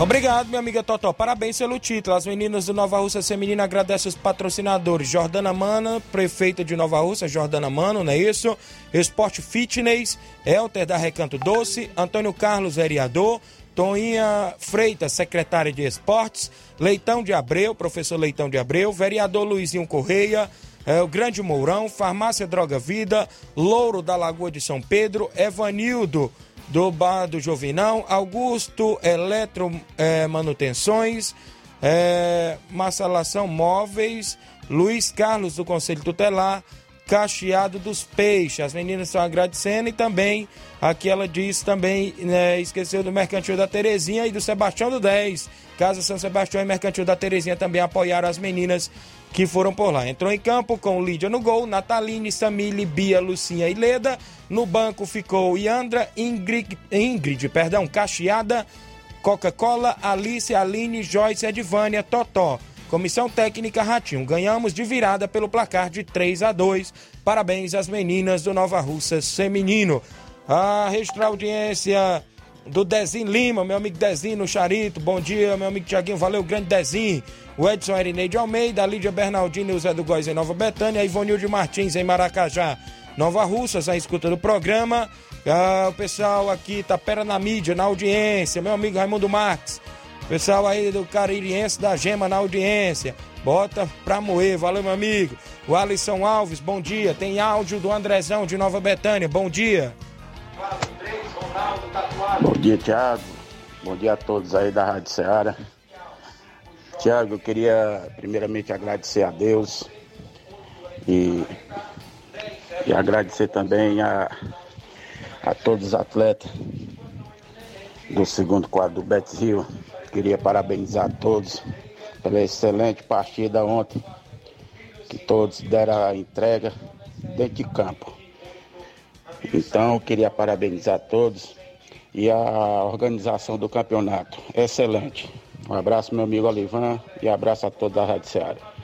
Obrigado, minha amiga Totó. Parabéns pelo título. As meninas do Nova Russa Feminina agradecem os patrocinadores. Jordana Mana, prefeita de Nova Russa, Jordana Mano, não é isso? Esporte Fitness, Elter da Recanto Doce, Antônio Carlos, vereador, Toninha Freitas, secretária de Esportes, Leitão de Abreu, professor Leitão de Abreu, vereador Luizinho Correia, é, o Grande Mourão, Farmácia Droga Vida, Louro da Lagoa de São Pedro, Evanildo do Bar do Jovinão, Augusto Eletro é, Manutenções, é, Massalação Móveis, Luiz Carlos do Conselho Tutelar, Cacheado dos Peixes. As meninas estão agradecendo e também aqui ela diz também, né, esqueceu do Mercantil da Terezinha e do Sebastião do 10. Casa São Sebastião e Mercantil da Terezinha também apoiaram as meninas que foram por lá. Entrou em campo com Lídia no gol, Nataline, Samile, Bia, Lucinha e Leda. No banco ficou Iandra, Ingrid, Ingrid perdão, Cacheada, Coca-Cola, Alice, Aline, Joyce, Edvânia, Totó. Comissão Técnica Ratinho. Ganhamos de virada pelo placar de 3 a 2. Parabéns às meninas do Nova Russas Feminino. A registrar audiência do Dezinho Lima, meu amigo Dezinho no Charito. Bom dia, meu amigo Tiaguinho. Valeu, grande Dezinho. O Edson Erineide Almeida, Lídia Bernardino e o Zé do Góis em Nova Betânia. A Ivonilde Martins em Maracajá, Nova Russas, a escuta do programa. Ah, o pessoal aqui, Tapera na mídia, na audiência. Meu amigo Raimundo Marques. Pessoal aí do Caririense da Gema na audiência. Bota pra moer, valeu meu amigo. O Alisson Alves, bom dia. Tem áudio do Andrezão de Nova Betânia, bom dia. Bom dia, Thiago. Bom dia a todos aí da Rádio Ceará. Tiago, eu queria primeiramente agradecer a Deus e, e agradecer também a, a todos os atletas do segundo quadro do Betis Rio. Queria parabenizar todos pela excelente partida ontem, que todos deram a entrega dentro de campo. Então, queria parabenizar todos e a organização do campeonato. Excelente. Um abraço, meu amigo Olivan, e abraço a toda a Rádio Ceará.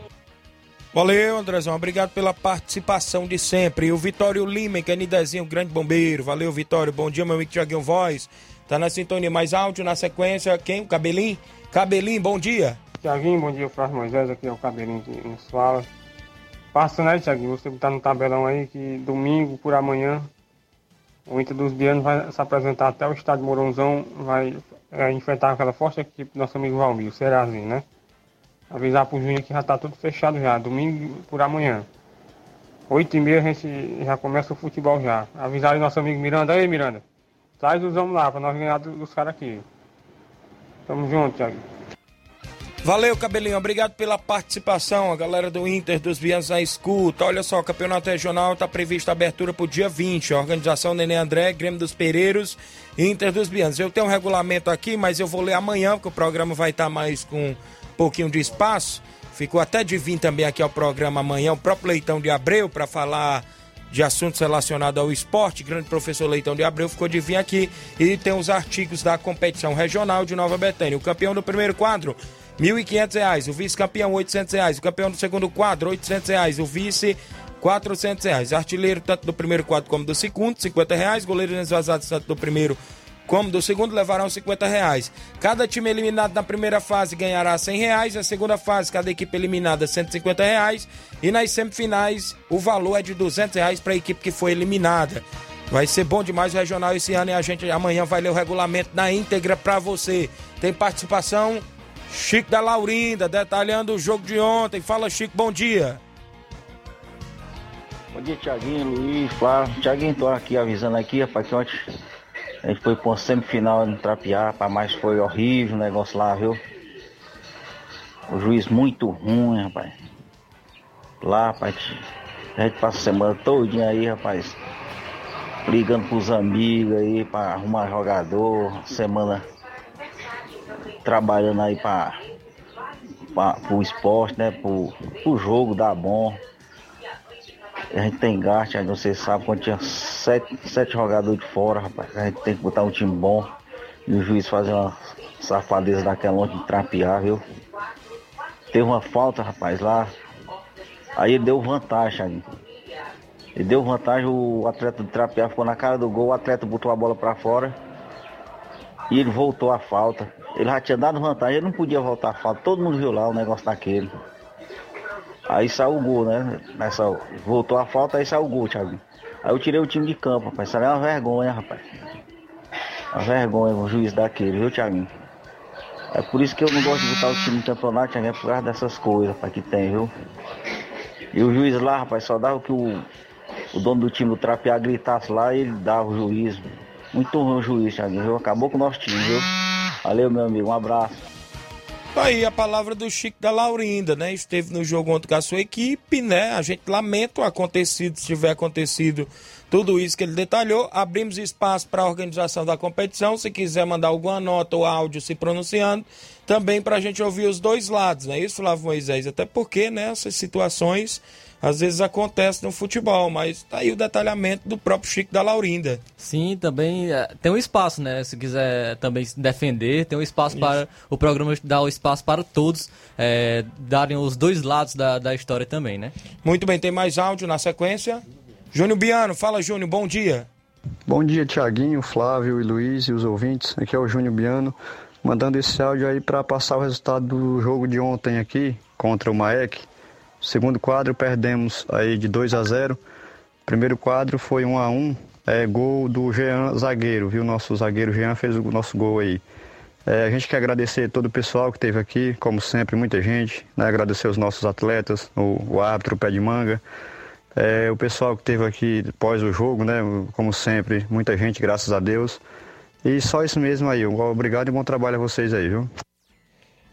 Valeu, Andrezão. Obrigado pela participação de sempre. E o Vitório Lima, que é Nidezinho, grande bombeiro. Valeu, Vitório. Bom dia, meu amigo Tiaguinho Voz. Tá na sintonia mais áudio, na sequência, quem? O Cabelinho? Cabelinho, bom dia. Tiaguinho, bom dia, Flávio Moisés, aqui é o Cabelinho que nos fala. Passa, né, Tiaguinho? Você tá no tabelão aí que domingo por amanhã o Inter dos Bianos vai se apresentar até o estádio Moronzão, vai é, enfrentar aquela forte equipe do nosso amigo Valmir, o Serazinho, né? Avisar pro Júnior que já tá tudo fechado já, domingo por amanhã. Oito e meia a gente já começa o futebol já. Avisar aí nosso amigo Miranda, aí Miranda, traz os homens lá pra nós ganhar dos caras aqui. Tamo junto, Thiago. Valeu, Cabelinho. Obrigado pela participação. A galera do Inter dos Vianos na escuta. Olha só, campeonato regional está previsto abertura para o dia 20. A organização Nenê André, Grêmio dos Pereiros Inter dos Bianos. Eu tenho um regulamento aqui, mas eu vou ler amanhã, porque o programa vai estar tá mais com um pouquinho de espaço. Ficou até de vir também aqui ao programa amanhã o próprio Leitão de Abreu para falar de assuntos relacionados ao esporte. Grande professor Leitão de Abreu ficou de vir aqui e tem os artigos da competição regional de Nova Betânia. O campeão do primeiro quadro R$ 1.500, o vice-campeão R$ 800, o campeão do segundo quadro R$ 800, o vice 400 reais. Artilheiro tanto do primeiro quadro como do segundo, 50 reais. Goleiro desvazado tanto do primeiro como do segundo levarão 50 reais. Cada time eliminado na primeira fase ganhará 100 reais. Na segunda fase, cada equipe eliminada 150 reais. E nas semifinais, o valor é de 200 reais para a equipe que foi eliminada. Vai ser bom demais o regional esse ano e a gente amanhã vai ler o regulamento na íntegra para você. Tem participação Chico da Laurinda, detalhando o jogo de ontem. Fala, Chico, bom dia. Bom dia, Tiaguinho, Luiz, Flávio. Tiaguinho, tô aqui avisando aqui, rapaz, que ontem a gente foi pra uma semifinal no rapaz, mas foi horrível o negócio lá, viu? O juiz muito ruim, rapaz. Lá, rapaz, a gente passa a semana todinha aí, rapaz, ligando pros amigos aí pra arrumar jogador, semana trabalhando aí para o esporte, né? Pro, pro jogo dar bom. A gente tem gasto, aí você sabe, quando tinha sete, sete jogadores de fora, rapaz, a gente tem que botar um time bom. E o juiz fazer uma safadeza daquela ontem de trapear, viu? Teve uma falta, rapaz, lá. Aí ele deu vantagem, Ele deu vantagem, o atleta de trapear ficou na cara do gol, o atleta botou a bola para fora. E ele voltou a falta. Ele já tinha dado vantagem, ele não podia voltar a falta. Todo mundo viu lá o negócio daquele. Aí saiu o gol, né? Nessa, voltou a falta, aí saiu o gol, Thiago. Aí eu tirei o time de campo, rapaz. Isso é uma vergonha, rapaz. Uma vergonha o juiz daquele, viu, Thiaguinho? É por isso que eu não gosto de botar o time no campeonato, Thiaguinho, é por causa dessas coisas, rapaz, que tem, viu? E o juiz lá, rapaz, só dava o que o, o dono do time do trapear gritasse lá e ele dava o juiz. Muito ruim o juiz, Thiaguinho, viu? Acabou com o nosso time, viu? Valeu, meu amigo. Um abraço. Tá aí a palavra do Chico da Laurinda, né? Esteve no jogo ontem com a sua equipe, né? A gente lamenta o acontecido, se tiver acontecido tudo isso que ele detalhou. Abrimos espaço para a organização da competição. Se quiser mandar alguma nota ou áudio se pronunciando, também para a gente ouvir os dois lados, não é isso, Flávio Moisés? Até porque, né, essas situações às vezes acontece no futebol, mas tá aí o detalhamento do próprio Chico da Laurinda. Sim, também é, tem um espaço, né? Se quiser também se defender, tem um espaço Isso. para o programa dar o espaço para todos é, darem os dois lados da, da história também, né? Muito bem, tem mais áudio na sequência. Júnior Biano, fala Júnior, bom dia. Bom dia, Tiaguinho, Flávio e Luiz e os ouvintes. Aqui é o Júnior Biano, mandando esse áudio aí para passar o resultado do jogo de ontem aqui contra o Maek. Segundo quadro perdemos aí de 2 a 0. Primeiro quadro foi 1 a 1, é gol do Jean zagueiro, viu? Nosso zagueiro Jean fez o nosso gol aí. É, a gente quer agradecer todo o pessoal que esteve aqui, como sempre, muita gente. Né? Agradecer os nossos atletas, o, o árbitro, o pé de manga. É, o pessoal que esteve aqui após o jogo, né? Como sempre, muita gente, graças a Deus. E só isso mesmo aí. Obrigado e bom trabalho a vocês aí, viu?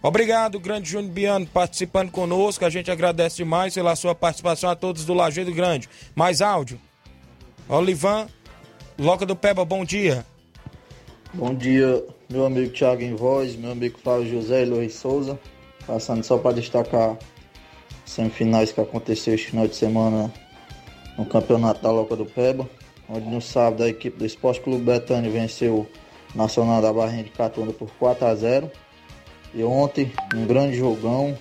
Obrigado, grande Júnior Biano, participando conosco. A gente agradece demais pela sua participação a todos do Lajeado Grande. Mais áudio. Olivan. Loca do Peba, bom dia. Bom dia, meu amigo Thiago em voz, meu amigo Flávio José e Luiz Souza. Passando só para destacar semifinais que aconteceu este final de semana no Campeonato da Loca do Peba, onde no sábado a equipe do Esporte Clube Betânia venceu o Nacional da Barrinha de Catunda por 4 a 0 E ontem, um grande jogão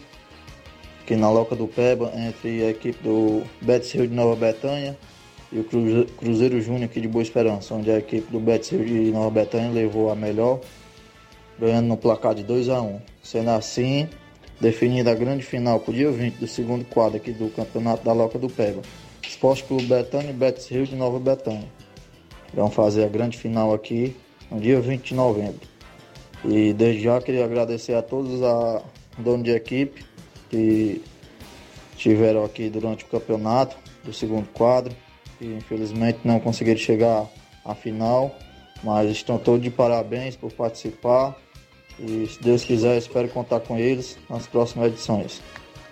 aqui na Loca do Peba entre a equipe do Betis Rio de Nova Betânia e o Cruze- Cruzeiro Júnior aqui de Boa Esperança, onde a equipe do Betis Rio de Nova Betânia levou a melhor, ganhando no placar de 2 a 1 Sendo assim, definida a grande final para o dia 20 do segundo quadro aqui do Campeonato da Loca do Peba. Esporte Clube Betânia e Betis Rio de Nova Betânia. Vão fazer a grande final aqui no dia 20 de novembro. E desde já queria agradecer a todos a dono de equipe que estiveram aqui durante o campeonato do segundo quadro e infelizmente não conseguiram chegar à final, mas estão todos de parabéns por participar e se Deus quiser espero contar com eles nas próximas edições.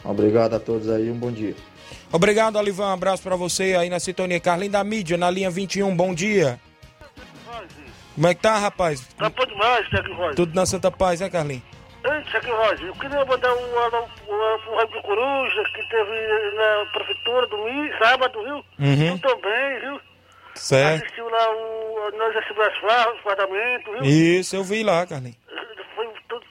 Obrigado a todos aí, um bom dia. Obrigado, Alivan. Um abraço pra você aí na sintonia. Carlinhos da mídia, na linha 21, bom dia. Como é que tá, rapaz? Tá bom demais, Tiago Rosa. Tudo na Santa Paz, né, Carlinhos? Ei, Tiago Rosa, eu queria mandar um alô pro- do Coruja, que teve na prefeitura domingo, sábado, viu? Uhum. Tudo bem, viu? Certo. Assistiu lá o Nós Recebemos as Farras, o fardamento, viu? Isso, eu vi lá, Carlinhos.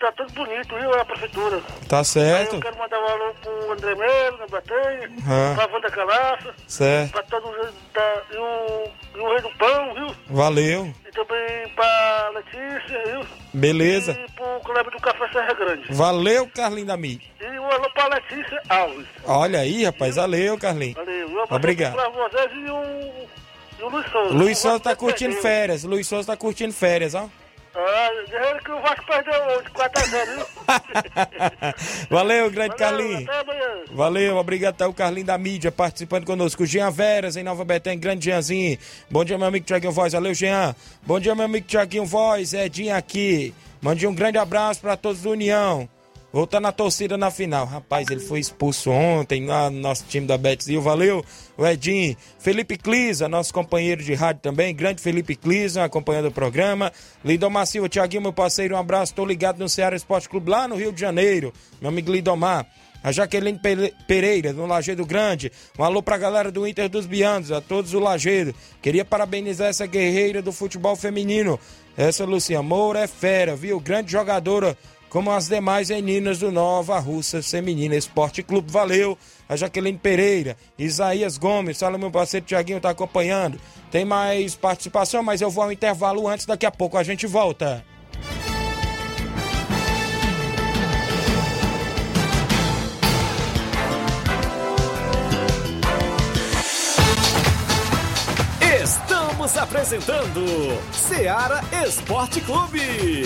Tá tudo bonito, viu? A prefeitura. Tá Aí certo. eu quero mandar um alô pro André Melo, na Batanha, Ah. pra Wanda Calaça, Certo. pra todos os da, e, o, e o Rei do Pão, viu? Valeu. E também pra Letícia, viu? Beleza. E pro Kleber do Café Serra Grande. Valeu, Carlinhos da mídia. E um alô pra Letícia Alves. Olha aí, rapaz. Valeu, Carlinhos. Valeu. Abraço Obrigado. Pra vocês e o, e o Luiz Souza. Luiz Souza tá curtindo férias. Luiz Souza tá curtindo férias, ó. Ah, dizer que o Vasco perdeu hoje, 4x0, viu? Valeu, grande Carlinhos. Até amanhã. Valeu, obrigado ao Carlinho da mídia participando conosco. Jean Veras, em Nova Betânia, grande Jeanzinho. Bom dia, meu amigo Tiaguinho Voz. Valeu, Jean. Bom dia, meu amigo Tiaguinho Voz. Edinho aqui. Mande um grande abraço para todos do União. Voltando a torcida na final. Rapaz, ele foi expulso ontem lá no nosso time da Betzil. Valeu, o Edinho. Felipe Clisa, nosso companheiro de rádio também. Grande Felipe Clisa, acompanhando o programa. Lidomar Silva, Tiaguinho, meu parceiro, um abraço. Tô ligado no Ceará Esporte Clube lá no Rio de Janeiro. Meu amigo Lidomar. A Jaqueline Pere- Pereira, do Lagedo Grande. Um alô pra galera do Inter dos Bianos, a todos do Lagedo. Queria parabenizar essa guerreira do futebol feminino. Essa Lucia Moura é fera, viu? Grande jogadora, como as demais meninas do Nova Russa Feminina Esporte Clube. Valeu, a Jaqueline Pereira. Isaías Gomes, fala meu parceiro Tiaguinho, tá acompanhando. Tem mais participação, mas eu vou ao intervalo antes, daqui a pouco a gente volta. Estamos apresentando Seara Esporte Clube.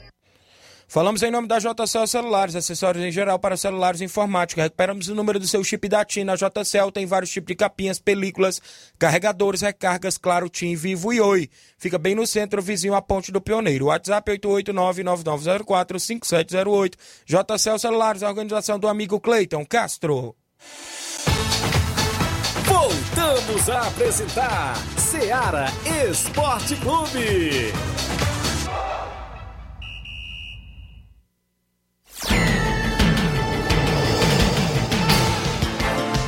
Falamos em nome da JCL Celulares, acessórios em geral para celulares e informática. Recuperamos o número do seu chip da TIM na JCL. Tem vários tipos de capinhas, películas, carregadores, recargas, claro, TIM, Vivo e Oi. Fica bem no centro, vizinho à Ponte do Pioneiro. WhatsApp 889-9904-5708. JCL Celulares, a organização do amigo Cleiton Castro. Voltamos a apresentar Seara Esporte Clube.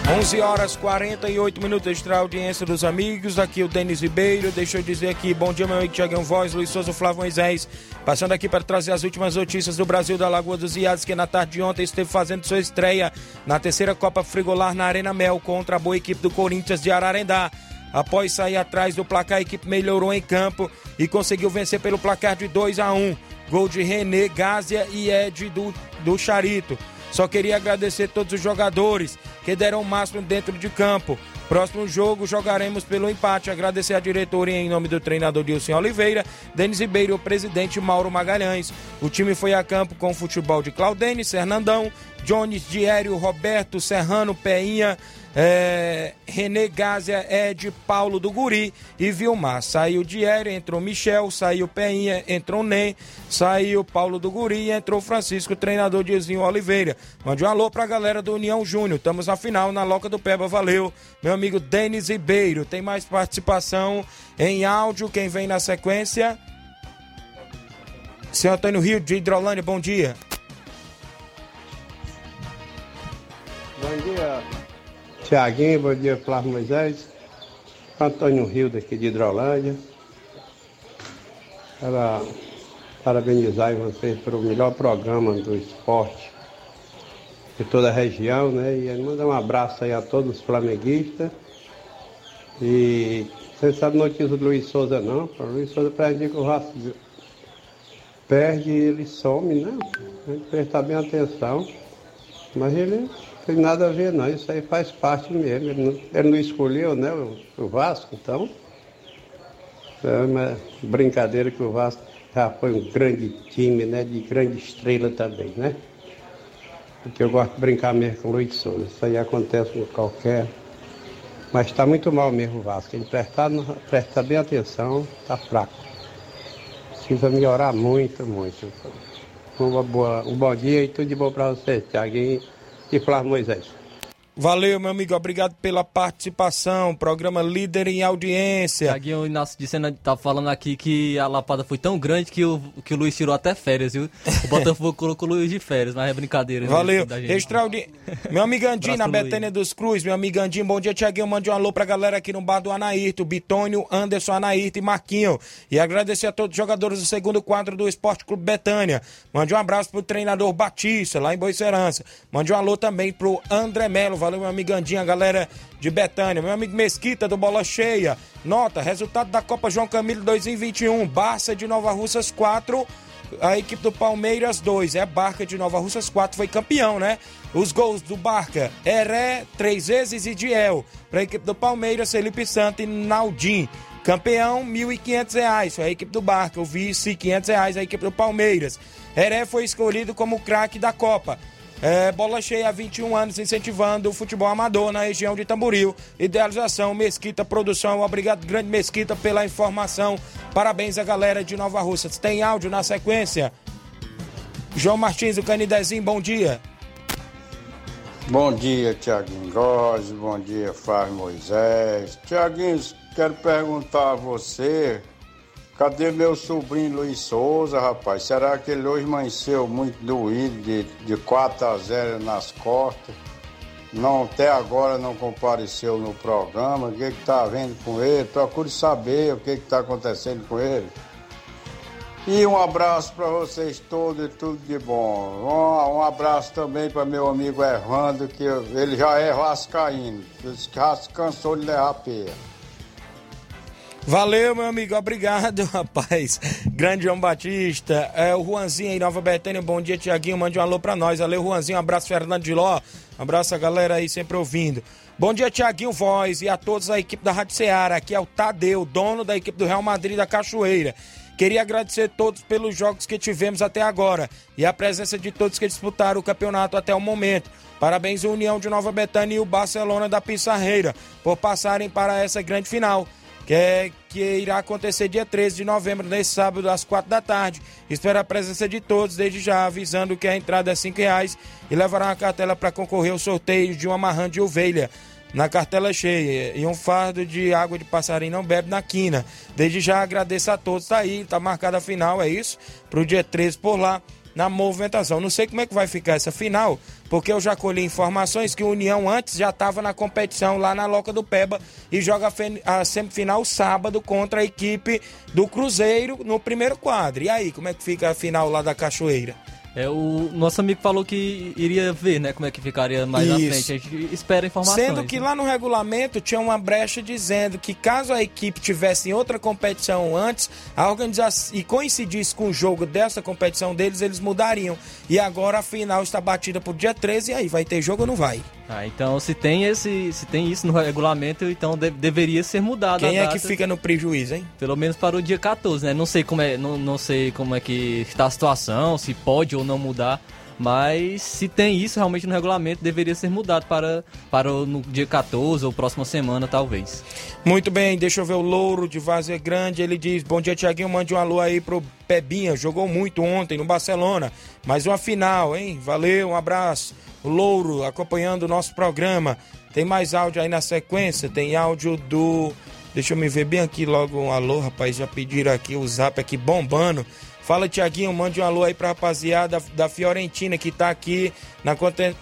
11 horas 48 minutos extra audiência dos amigos. Aqui o Denis Ribeiro. Deixa eu dizer aqui, bom dia, meu amigo Tiagão Voz, Luiz Souza, Flávio Moisés. Passando aqui para trazer as últimas notícias do Brasil da Lagoa dos Iados, que na tarde de ontem esteve fazendo sua estreia na terceira Copa Frigolar na Arena Mel contra a boa equipe do Corinthians de Ararendá. Após sair atrás do placar, a equipe melhorou em campo e conseguiu vencer pelo placar de 2 a 1 Gol de René, Gásia e Ed do, do Charito. Só queria agradecer todos os jogadores que deram o máximo dentro de campo. Próximo jogo jogaremos pelo empate. Agradecer a diretoria em nome do treinador Dilson Oliveira, Denis Ribeiro e o presidente Mauro Magalhães. O time foi a campo com o futebol de Claudênis, Fernandão, Jones, Diério, Roberto, Serrano, Peinha, é, René Gásia, Ed, Paulo do Guri e Vilmar. Saiu Diério, entrou Michel, saiu Peinha, entrou Nem, saiu Paulo do Guri e entrou Francisco, treinador Dizinho Oliveira. Mande um alô pra galera do União Júnior. Estamos na final, na Loca do Peba. Valeu, meu amigo Denis Ribeiro. Tem mais participação em áudio. Quem vem na sequência? Senhor Antônio Rio de Hidrolândia, bom dia. Bom dia, Tiaguinho, bom dia, Flávio Moisés. Antônio Rio, daqui de Hidrolândia. Para parabenizar vocês pelo melhor programa do esporte de toda a região, né? E mandar um abraço aí a todos os flamenguistas. E você sabe notícia do Luiz Souza não? O Luiz Souza perde que o Vasco perde ele some, né? A gente prestar bem atenção. Mas ele tem nada a ver não, isso aí faz parte mesmo. Ele não, ele não escolheu né, o, o, Vasco, então. É uma brincadeira que o Vasco já foi um grande time, né? De grande estrela também, né? Porque eu gosto de brincar mesmo com o Luiz Souza. Isso aí acontece com qualquer. Mas está muito mal mesmo o Vasco. Ele prestar, prestar bem atenção, está fraco. Precisa melhorar muito, muito. Uma boa, um bom dia e tudo de bom para você, Tiaguinho e Flávio Moisés. Valeu, meu amigo. Obrigado pela participação. Programa líder em audiência. Tiaguinho Inácio Sena tá falando aqui que a lapada foi tão grande que o, que o Luiz tirou até férias, viu? O Botafogo colocou o Luiz de férias, mas é brincadeira. Valeu. Extraordi... meu amigo Andinho, na Betânia dos Cruz. Meu amigo Andinho, bom dia, Tiaguinho. Mande um alô pra galera aqui no bar do Anaírto. Bitônio, Anderson, Anaírto e Marquinho. E agradecer a todos os jogadores do segundo quadro do Esporte Clube Betânia. Mande um abraço pro treinador Batista, lá em Boicerança. Mande um alô também pro André Melo. Valeu, meu amigo Andinho, a galera de Betânia. Meu amigo Mesquita, do Bola Cheia. Nota, resultado da Copa João Camilo 2021. Barça de Nova Russas 4. A equipe do Palmeiras 2. É Barca de Nova Russas 4. Foi campeão, né? Os gols do Barca, Heré, três vezes e Diel. Para a equipe do Palmeiras, Felipe Santo e Naldim. Campeão, R$ 1.500. Foi a equipe do Barca. O vice, R$ 500. A equipe do Palmeiras. Heré foi escolhido como craque da Copa. É, bola cheia há 21 anos incentivando o futebol amador na região de Tamboril. Idealização Mesquita Produção. Obrigado, grande Mesquita, pela informação. Parabéns à galera de Nova Russas. Tem áudio na sequência? João Martins, o Canidezinho, bom dia. Bom dia, Tiaguinho Góes, bom dia, Flávio Moisés. Tiaguinho, quero perguntar a você Cadê meu sobrinho Luiz Souza, rapaz? Será que ele hoje amanheceu muito doído, de, de 4 a 0 nas costas? Não, até agora não compareceu no programa. O que está vendo com ele? Procure saber o que está acontecendo com ele. E um abraço para vocês todos e tudo de bom. Um, um abraço também para meu amigo Evandro, que ele já é vascaíno. Ele cansou de levar peia. Valeu, meu amigo, obrigado, rapaz. Grande João Batista. É, o Juanzinho aí, Nova Betânia, bom dia, Tiaguinho. Mande um alô pra nós. Valeu, Juanzinho. Um abraço, Fernando de Ló. Um abraço a galera aí sempre ouvindo. Bom dia, Tiaguinho Voz e a todos da equipe da Rádio Ceará. Aqui é o Tadeu, dono da equipe do Real Madrid da Cachoeira. Queria agradecer a todos pelos jogos que tivemos até agora e a presença de todos que disputaram o campeonato até o momento. Parabéns à União de Nova Betânia e o Barcelona da Pissarreira por passarem para essa grande final que, é, que irá acontecer dia 13 de novembro, nesse sábado, às 4 da tarde. Espero a presença de todos, desde já avisando que a entrada é R$ reais e levará uma cartela para concorrer ao sorteio de uma marrã de ovelha na cartela cheia e um fardo de água de passarinho não bebe na quina. Desde já agradeço a todos, tá aí, tá marcada a final, é isso, para o dia 13 por lá na movimentação. Não sei como é que vai ficar essa final, porque eu já colhi informações que o União antes já estava na competição lá na Loca do Peba e joga a semifinal sábado contra a equipe do Cruzeiro no primeiro quadro. E aí, como é que fica a final lá da Cachoeira? É, o nosso amigo falou que iria ver, né, como é que ficaria mais Isso. à frente. A gente espera informações. Sendo que né? lá no regulamento tinha uma brecha dizendo que caso a equipe tivesse em outra competição antes, a organização e coincidisse com o jogo dessa competição deles, eles mudariam. E agora a final está batida pro dia 13 e aí vai ter jogo ou não vai? Ah, então se tem esse, se tem isso no regulamento, então de, deveria ser mudado Quem é que fica no prejuízo, hein? Pelo menos para o dia 14, né? Não sei como é, não, não sei como é que está a situação, se pode ou não mudar, mas se tem isso realmente no regulamento, deveria ser mudado para, para no dia 14 ou próxima semana, talvez. Muito bem, deixa eu ver o Louro de Vazia Grande. Ele diz: Bom dia, Tiaguinho. Mande um alô aí pro Pebinha. Jogou muito ontem no Barcelona. Mais uma final, hein? Valeu, um abraço o Louro acompanhando o nosso programa. Tem mais áudio aí na sequência, tem áudio do. Deixa eu me ver bem aqui logo um alô, rapaz. Já pediram aqui o zap aqui bombando. Fala, Tiaguinho, mande um alô aí pra rapaziada da Fiorentina que tá aqui na,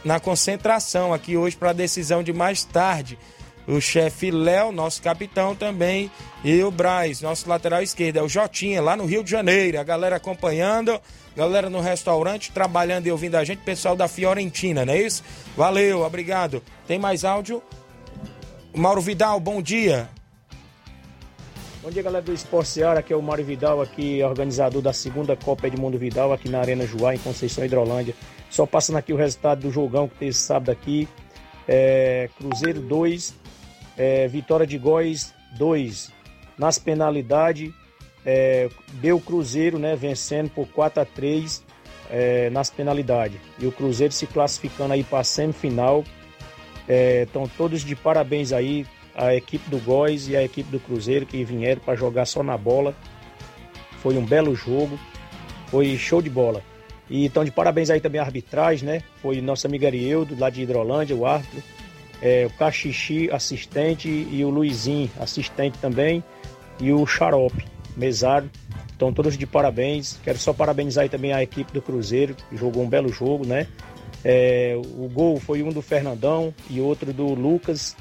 na concentração aqui hoje para a decisão de mais tarde. O chefe Léo, nosso capitão também, e o Braz, nosso lateral esquerdo, é o Jotinha, lá no Rio de Janeiro. A galera acompanhando galera no restaurante trabalhando e ouvindo a gente, pessoal da Fiorentina, não é isso? Valeu, obrigado. Tem mais áudio? Mauro Vidal, bom dia. Bom dia, galera do Esporte Seara, aqui é o Mário Vidal, aqui organizador da segunda Copa Edmundo Vidal, aqui na Arena Joá, em Conceição Hidrolândia. Só passando aqui o resultado do jogão que teve sábado aqui. É, Cruzeiro 2, é, Vitória de Góis 2. Nas penalidades, é, deu o Cruzeiro né, vencendo por 4 a 3 é, nas penalidades. E o Cruzeiro se classificando aí para a semifinal. Estão é, todos de parabéns aí, a equipe do Góis e a equipe do Cruzeiro que vieram para jogar só na bola. Foi um belo jogo, foi show de bola. E estão de parabéns aí também a arbitragem, né? Foi nosso amigo Arieldo, lá de Hidrolândia, o árbitro. É, o Caxixi, assistente, e o Luizinho, assistente também, e o Xarope mesário. Então, todos de parabéns. Quero só parabenizar aí também a equipe do Cruzeiro, que jogou um belo jogo, né? É, o gol foi um do Fernandão e outro do Lucas.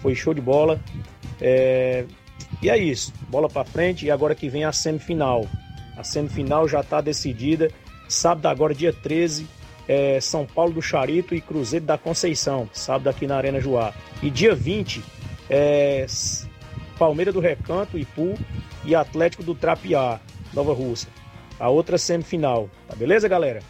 Foi show de bola. É, e é isso. Bola para frente. E agora que vem a semifinal. A semifinal já está decidida. Sábado agora, dia 13, é São Paulo do Charito e Cruzeiro da Conceição. Sábado aqui na Arena Joá. E dia 20, é do Recanto, Ipu e Atlético do Trapiá, Nova Rússia. A outra semifinal. Tá beleza, galera?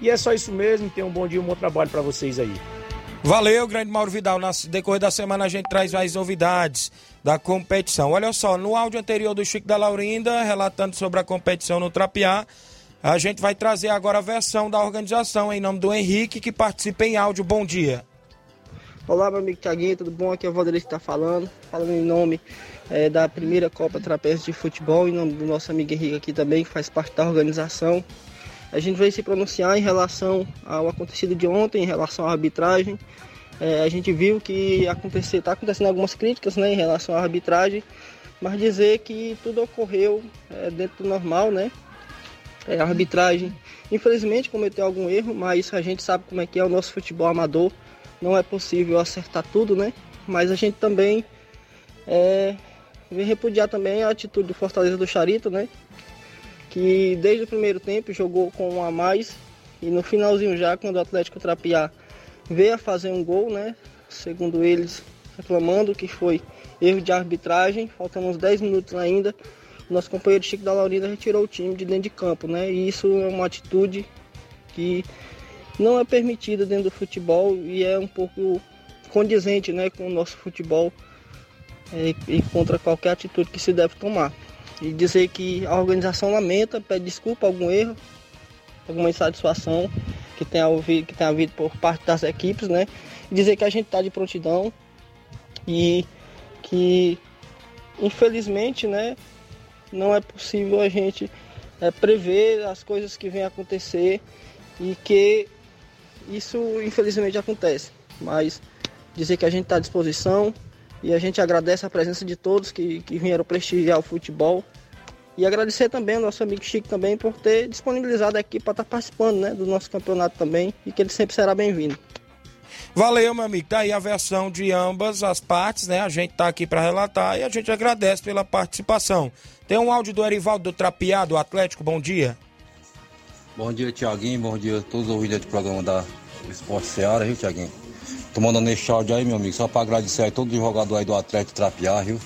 E é só isso mesmo. Tenham um bom dia um bom trabalho para vocês aí. Valeu, grande Mauro Vidal. No decorrer da semana a gente traz mais novidades da competição. Olha só, no áudio anterior do Chico da Laurinda, relatando sobre a competição no Trapiá, a gente vai trazer agora a versão da organização em nome do Henrique, que participa em áudio. Bom dia. Olá, meu amigo Thiaguinho, tudo bom? Aqui é o Valdir que está falando, falando em nome é, da primeira Copa Trapézio de Futebol, em nome do nosso amigo Henrique aqui também, que faz parte da organização. A gente veio se pronunciar em relação ao acontecido de ontem, em relação à arbitragem. É, a gente viu que está acontecendo algumas críticas né, em relação à arbitragem, mas dizer que tudo ocorreu é, dentro do normal, né? É, a arbitragem, infelizmente, cometeu algum erro, mas a gente sabe como é que é o nosso futebol amador. Não é possível acertar tudo, né? Mas a gente também é, Vem repudiar também a atitude do Fortaleza do Charito, né? Que desde o primeiro tempo jogou com um a mais e no finalzinho já, quando o Atlético Trapiá veio a fazer um gol, né? Segundo eles, reclamando que foi erro de arbitragem, faltando uns 10 minutos ainda, nosso companheiro Chico da Laurinda retirou o time de dentro de campo, né? E isso é uma atitude que não é permitida dentro do futebol e é um pouco condizente, né, com o nosso futebol e, e contra qualquer atitude que se deve tomar. E dizer que a organização lamenta, pede desculpa algum erro, alguma insatisfação que tenha havido, que tenha havido por parte das equipes, né? E dizer que a gente está de prontidão e que infelizmente, né, não é possível a gente é, prever as coisas que vêm acontecer e que isso infelizmente acontece. Mas dizer que a gente está à disposição e a gente agradece a presença de todos que, que vieram prestigiar o futebol. E agradecer também ao nosso amigo Chico também por ter disponibilizado aqui para estar tá participando né, do nosso campeonato também e que ele sempre será bem-vindo. Valeu, meu amigo. Tá aí a versão de ambas as partes, né? A gente tá aqui para relatar e a gente agradece pela participação. Tem um áudio do Erivaldo do Trapiado, Atlético. Bom dia. Bom dia, Tiaguinho. Bom dia a todos os ouvintes do programa da Esporte Seara, viu, Tiaguinho? Tô mandando esse áudio aí, meu amigo, só para agradecer aí todos os jogadores aí do Atlético Trapiar, viu?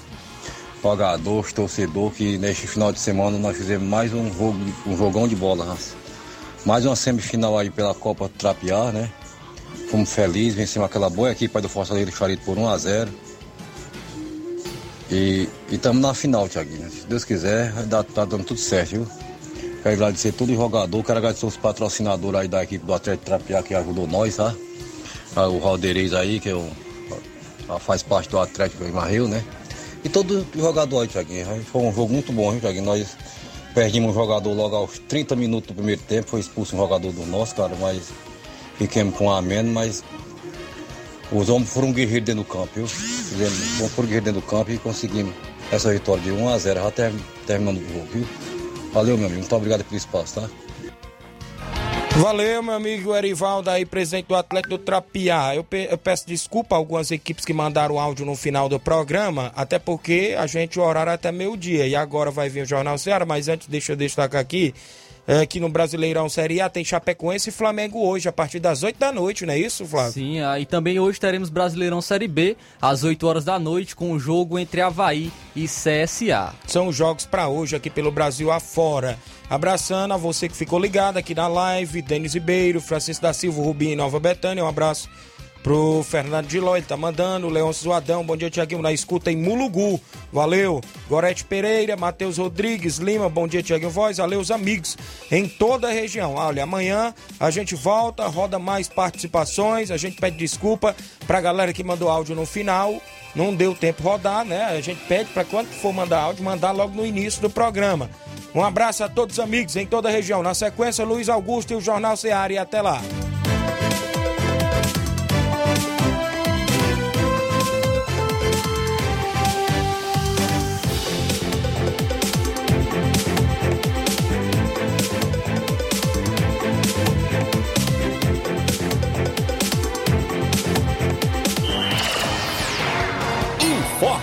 Jogadores, torcedor, que neste final de semana nós fizemos mais um jogo, um jogão de bola. Mais uma semifinal aí pela Copa Trapiar, né? Fomos felizes, vencemos aquela boa equipe do Fortaleza Charito por 1 a 0 E estamos na final, Tiaguinho. Se Deus quiser, tá, tá dando tudo certo, viu? Quero agradecer todo o jogador, quero agradecer os patrocinadores aí da equipe do Atlético Trapiá que ajudou nós, tá? Ah, o Valderez aí, que é faz parte do Atlético em né? E todo jogador aí, Tiaguinho. Foi um jogo muito bom, hein, Tiaguinho? Nós perdemos um jogador logo aos 30 minutos do primeiro tempo, foi expulso um jogador do nosso, cara, mas Fiquemos com um a mas os homens foram guerreiros dentro do campo, viu? Foram guerreiros dentro do campo e conseguimos essa vitória de 1 a 0 já ter, terminando o jogo, viu? Valeu, meu amigo. Muito obrigado pelo espaço, tá? Valeu, meu amigo Erivaldo aí, presidente do Atlético do Trapiá. Eu, pe eu, peço desculpa a algumas equipes que mandaram áudio no final do programa, até porque a gente o horário é até meio-dia e agora vai vir o Jornal Ceará, mas antes deixa eu destacar aqui aqui no Brasileirão Série A tem Chapecoense e Flamengo hoje, a partir das 8 da noite, não é isso, Flávio? Sim, ah, e também hoje teremos Brasileirão Série B, às 8 horas da noite, com o jogo entre Havaí e CSA. São os jogos para hoje aqui pelo Brasil afora. Abraçando a você que ficou ligado aqui na live, Denis Ribeiro, Francisco da Silva, Rubinho Nova Betânia, um abraço pro Fernando de Ló, ele tá mandando, Leôncio Zoadão, bom dia Tiaguinho, na escuta em Mulugu, valeu, Gorete Pereira, Matheus Rodrigues Lima, bom dia Tiaguinho. Voz, valeu os amigos em toda a região, olha, amanhã a gente volta, roda mais participações, a gente pede desculpa pra galera que mandou áudio no final, não deu tempo rodar, né, a gente pede para quando for mandar áudio, mandar logo no início do programa. Um abraço a todos os amigos em toda a região. Na sequência, Luiz Augusto e o Jornal Seara. E até lá.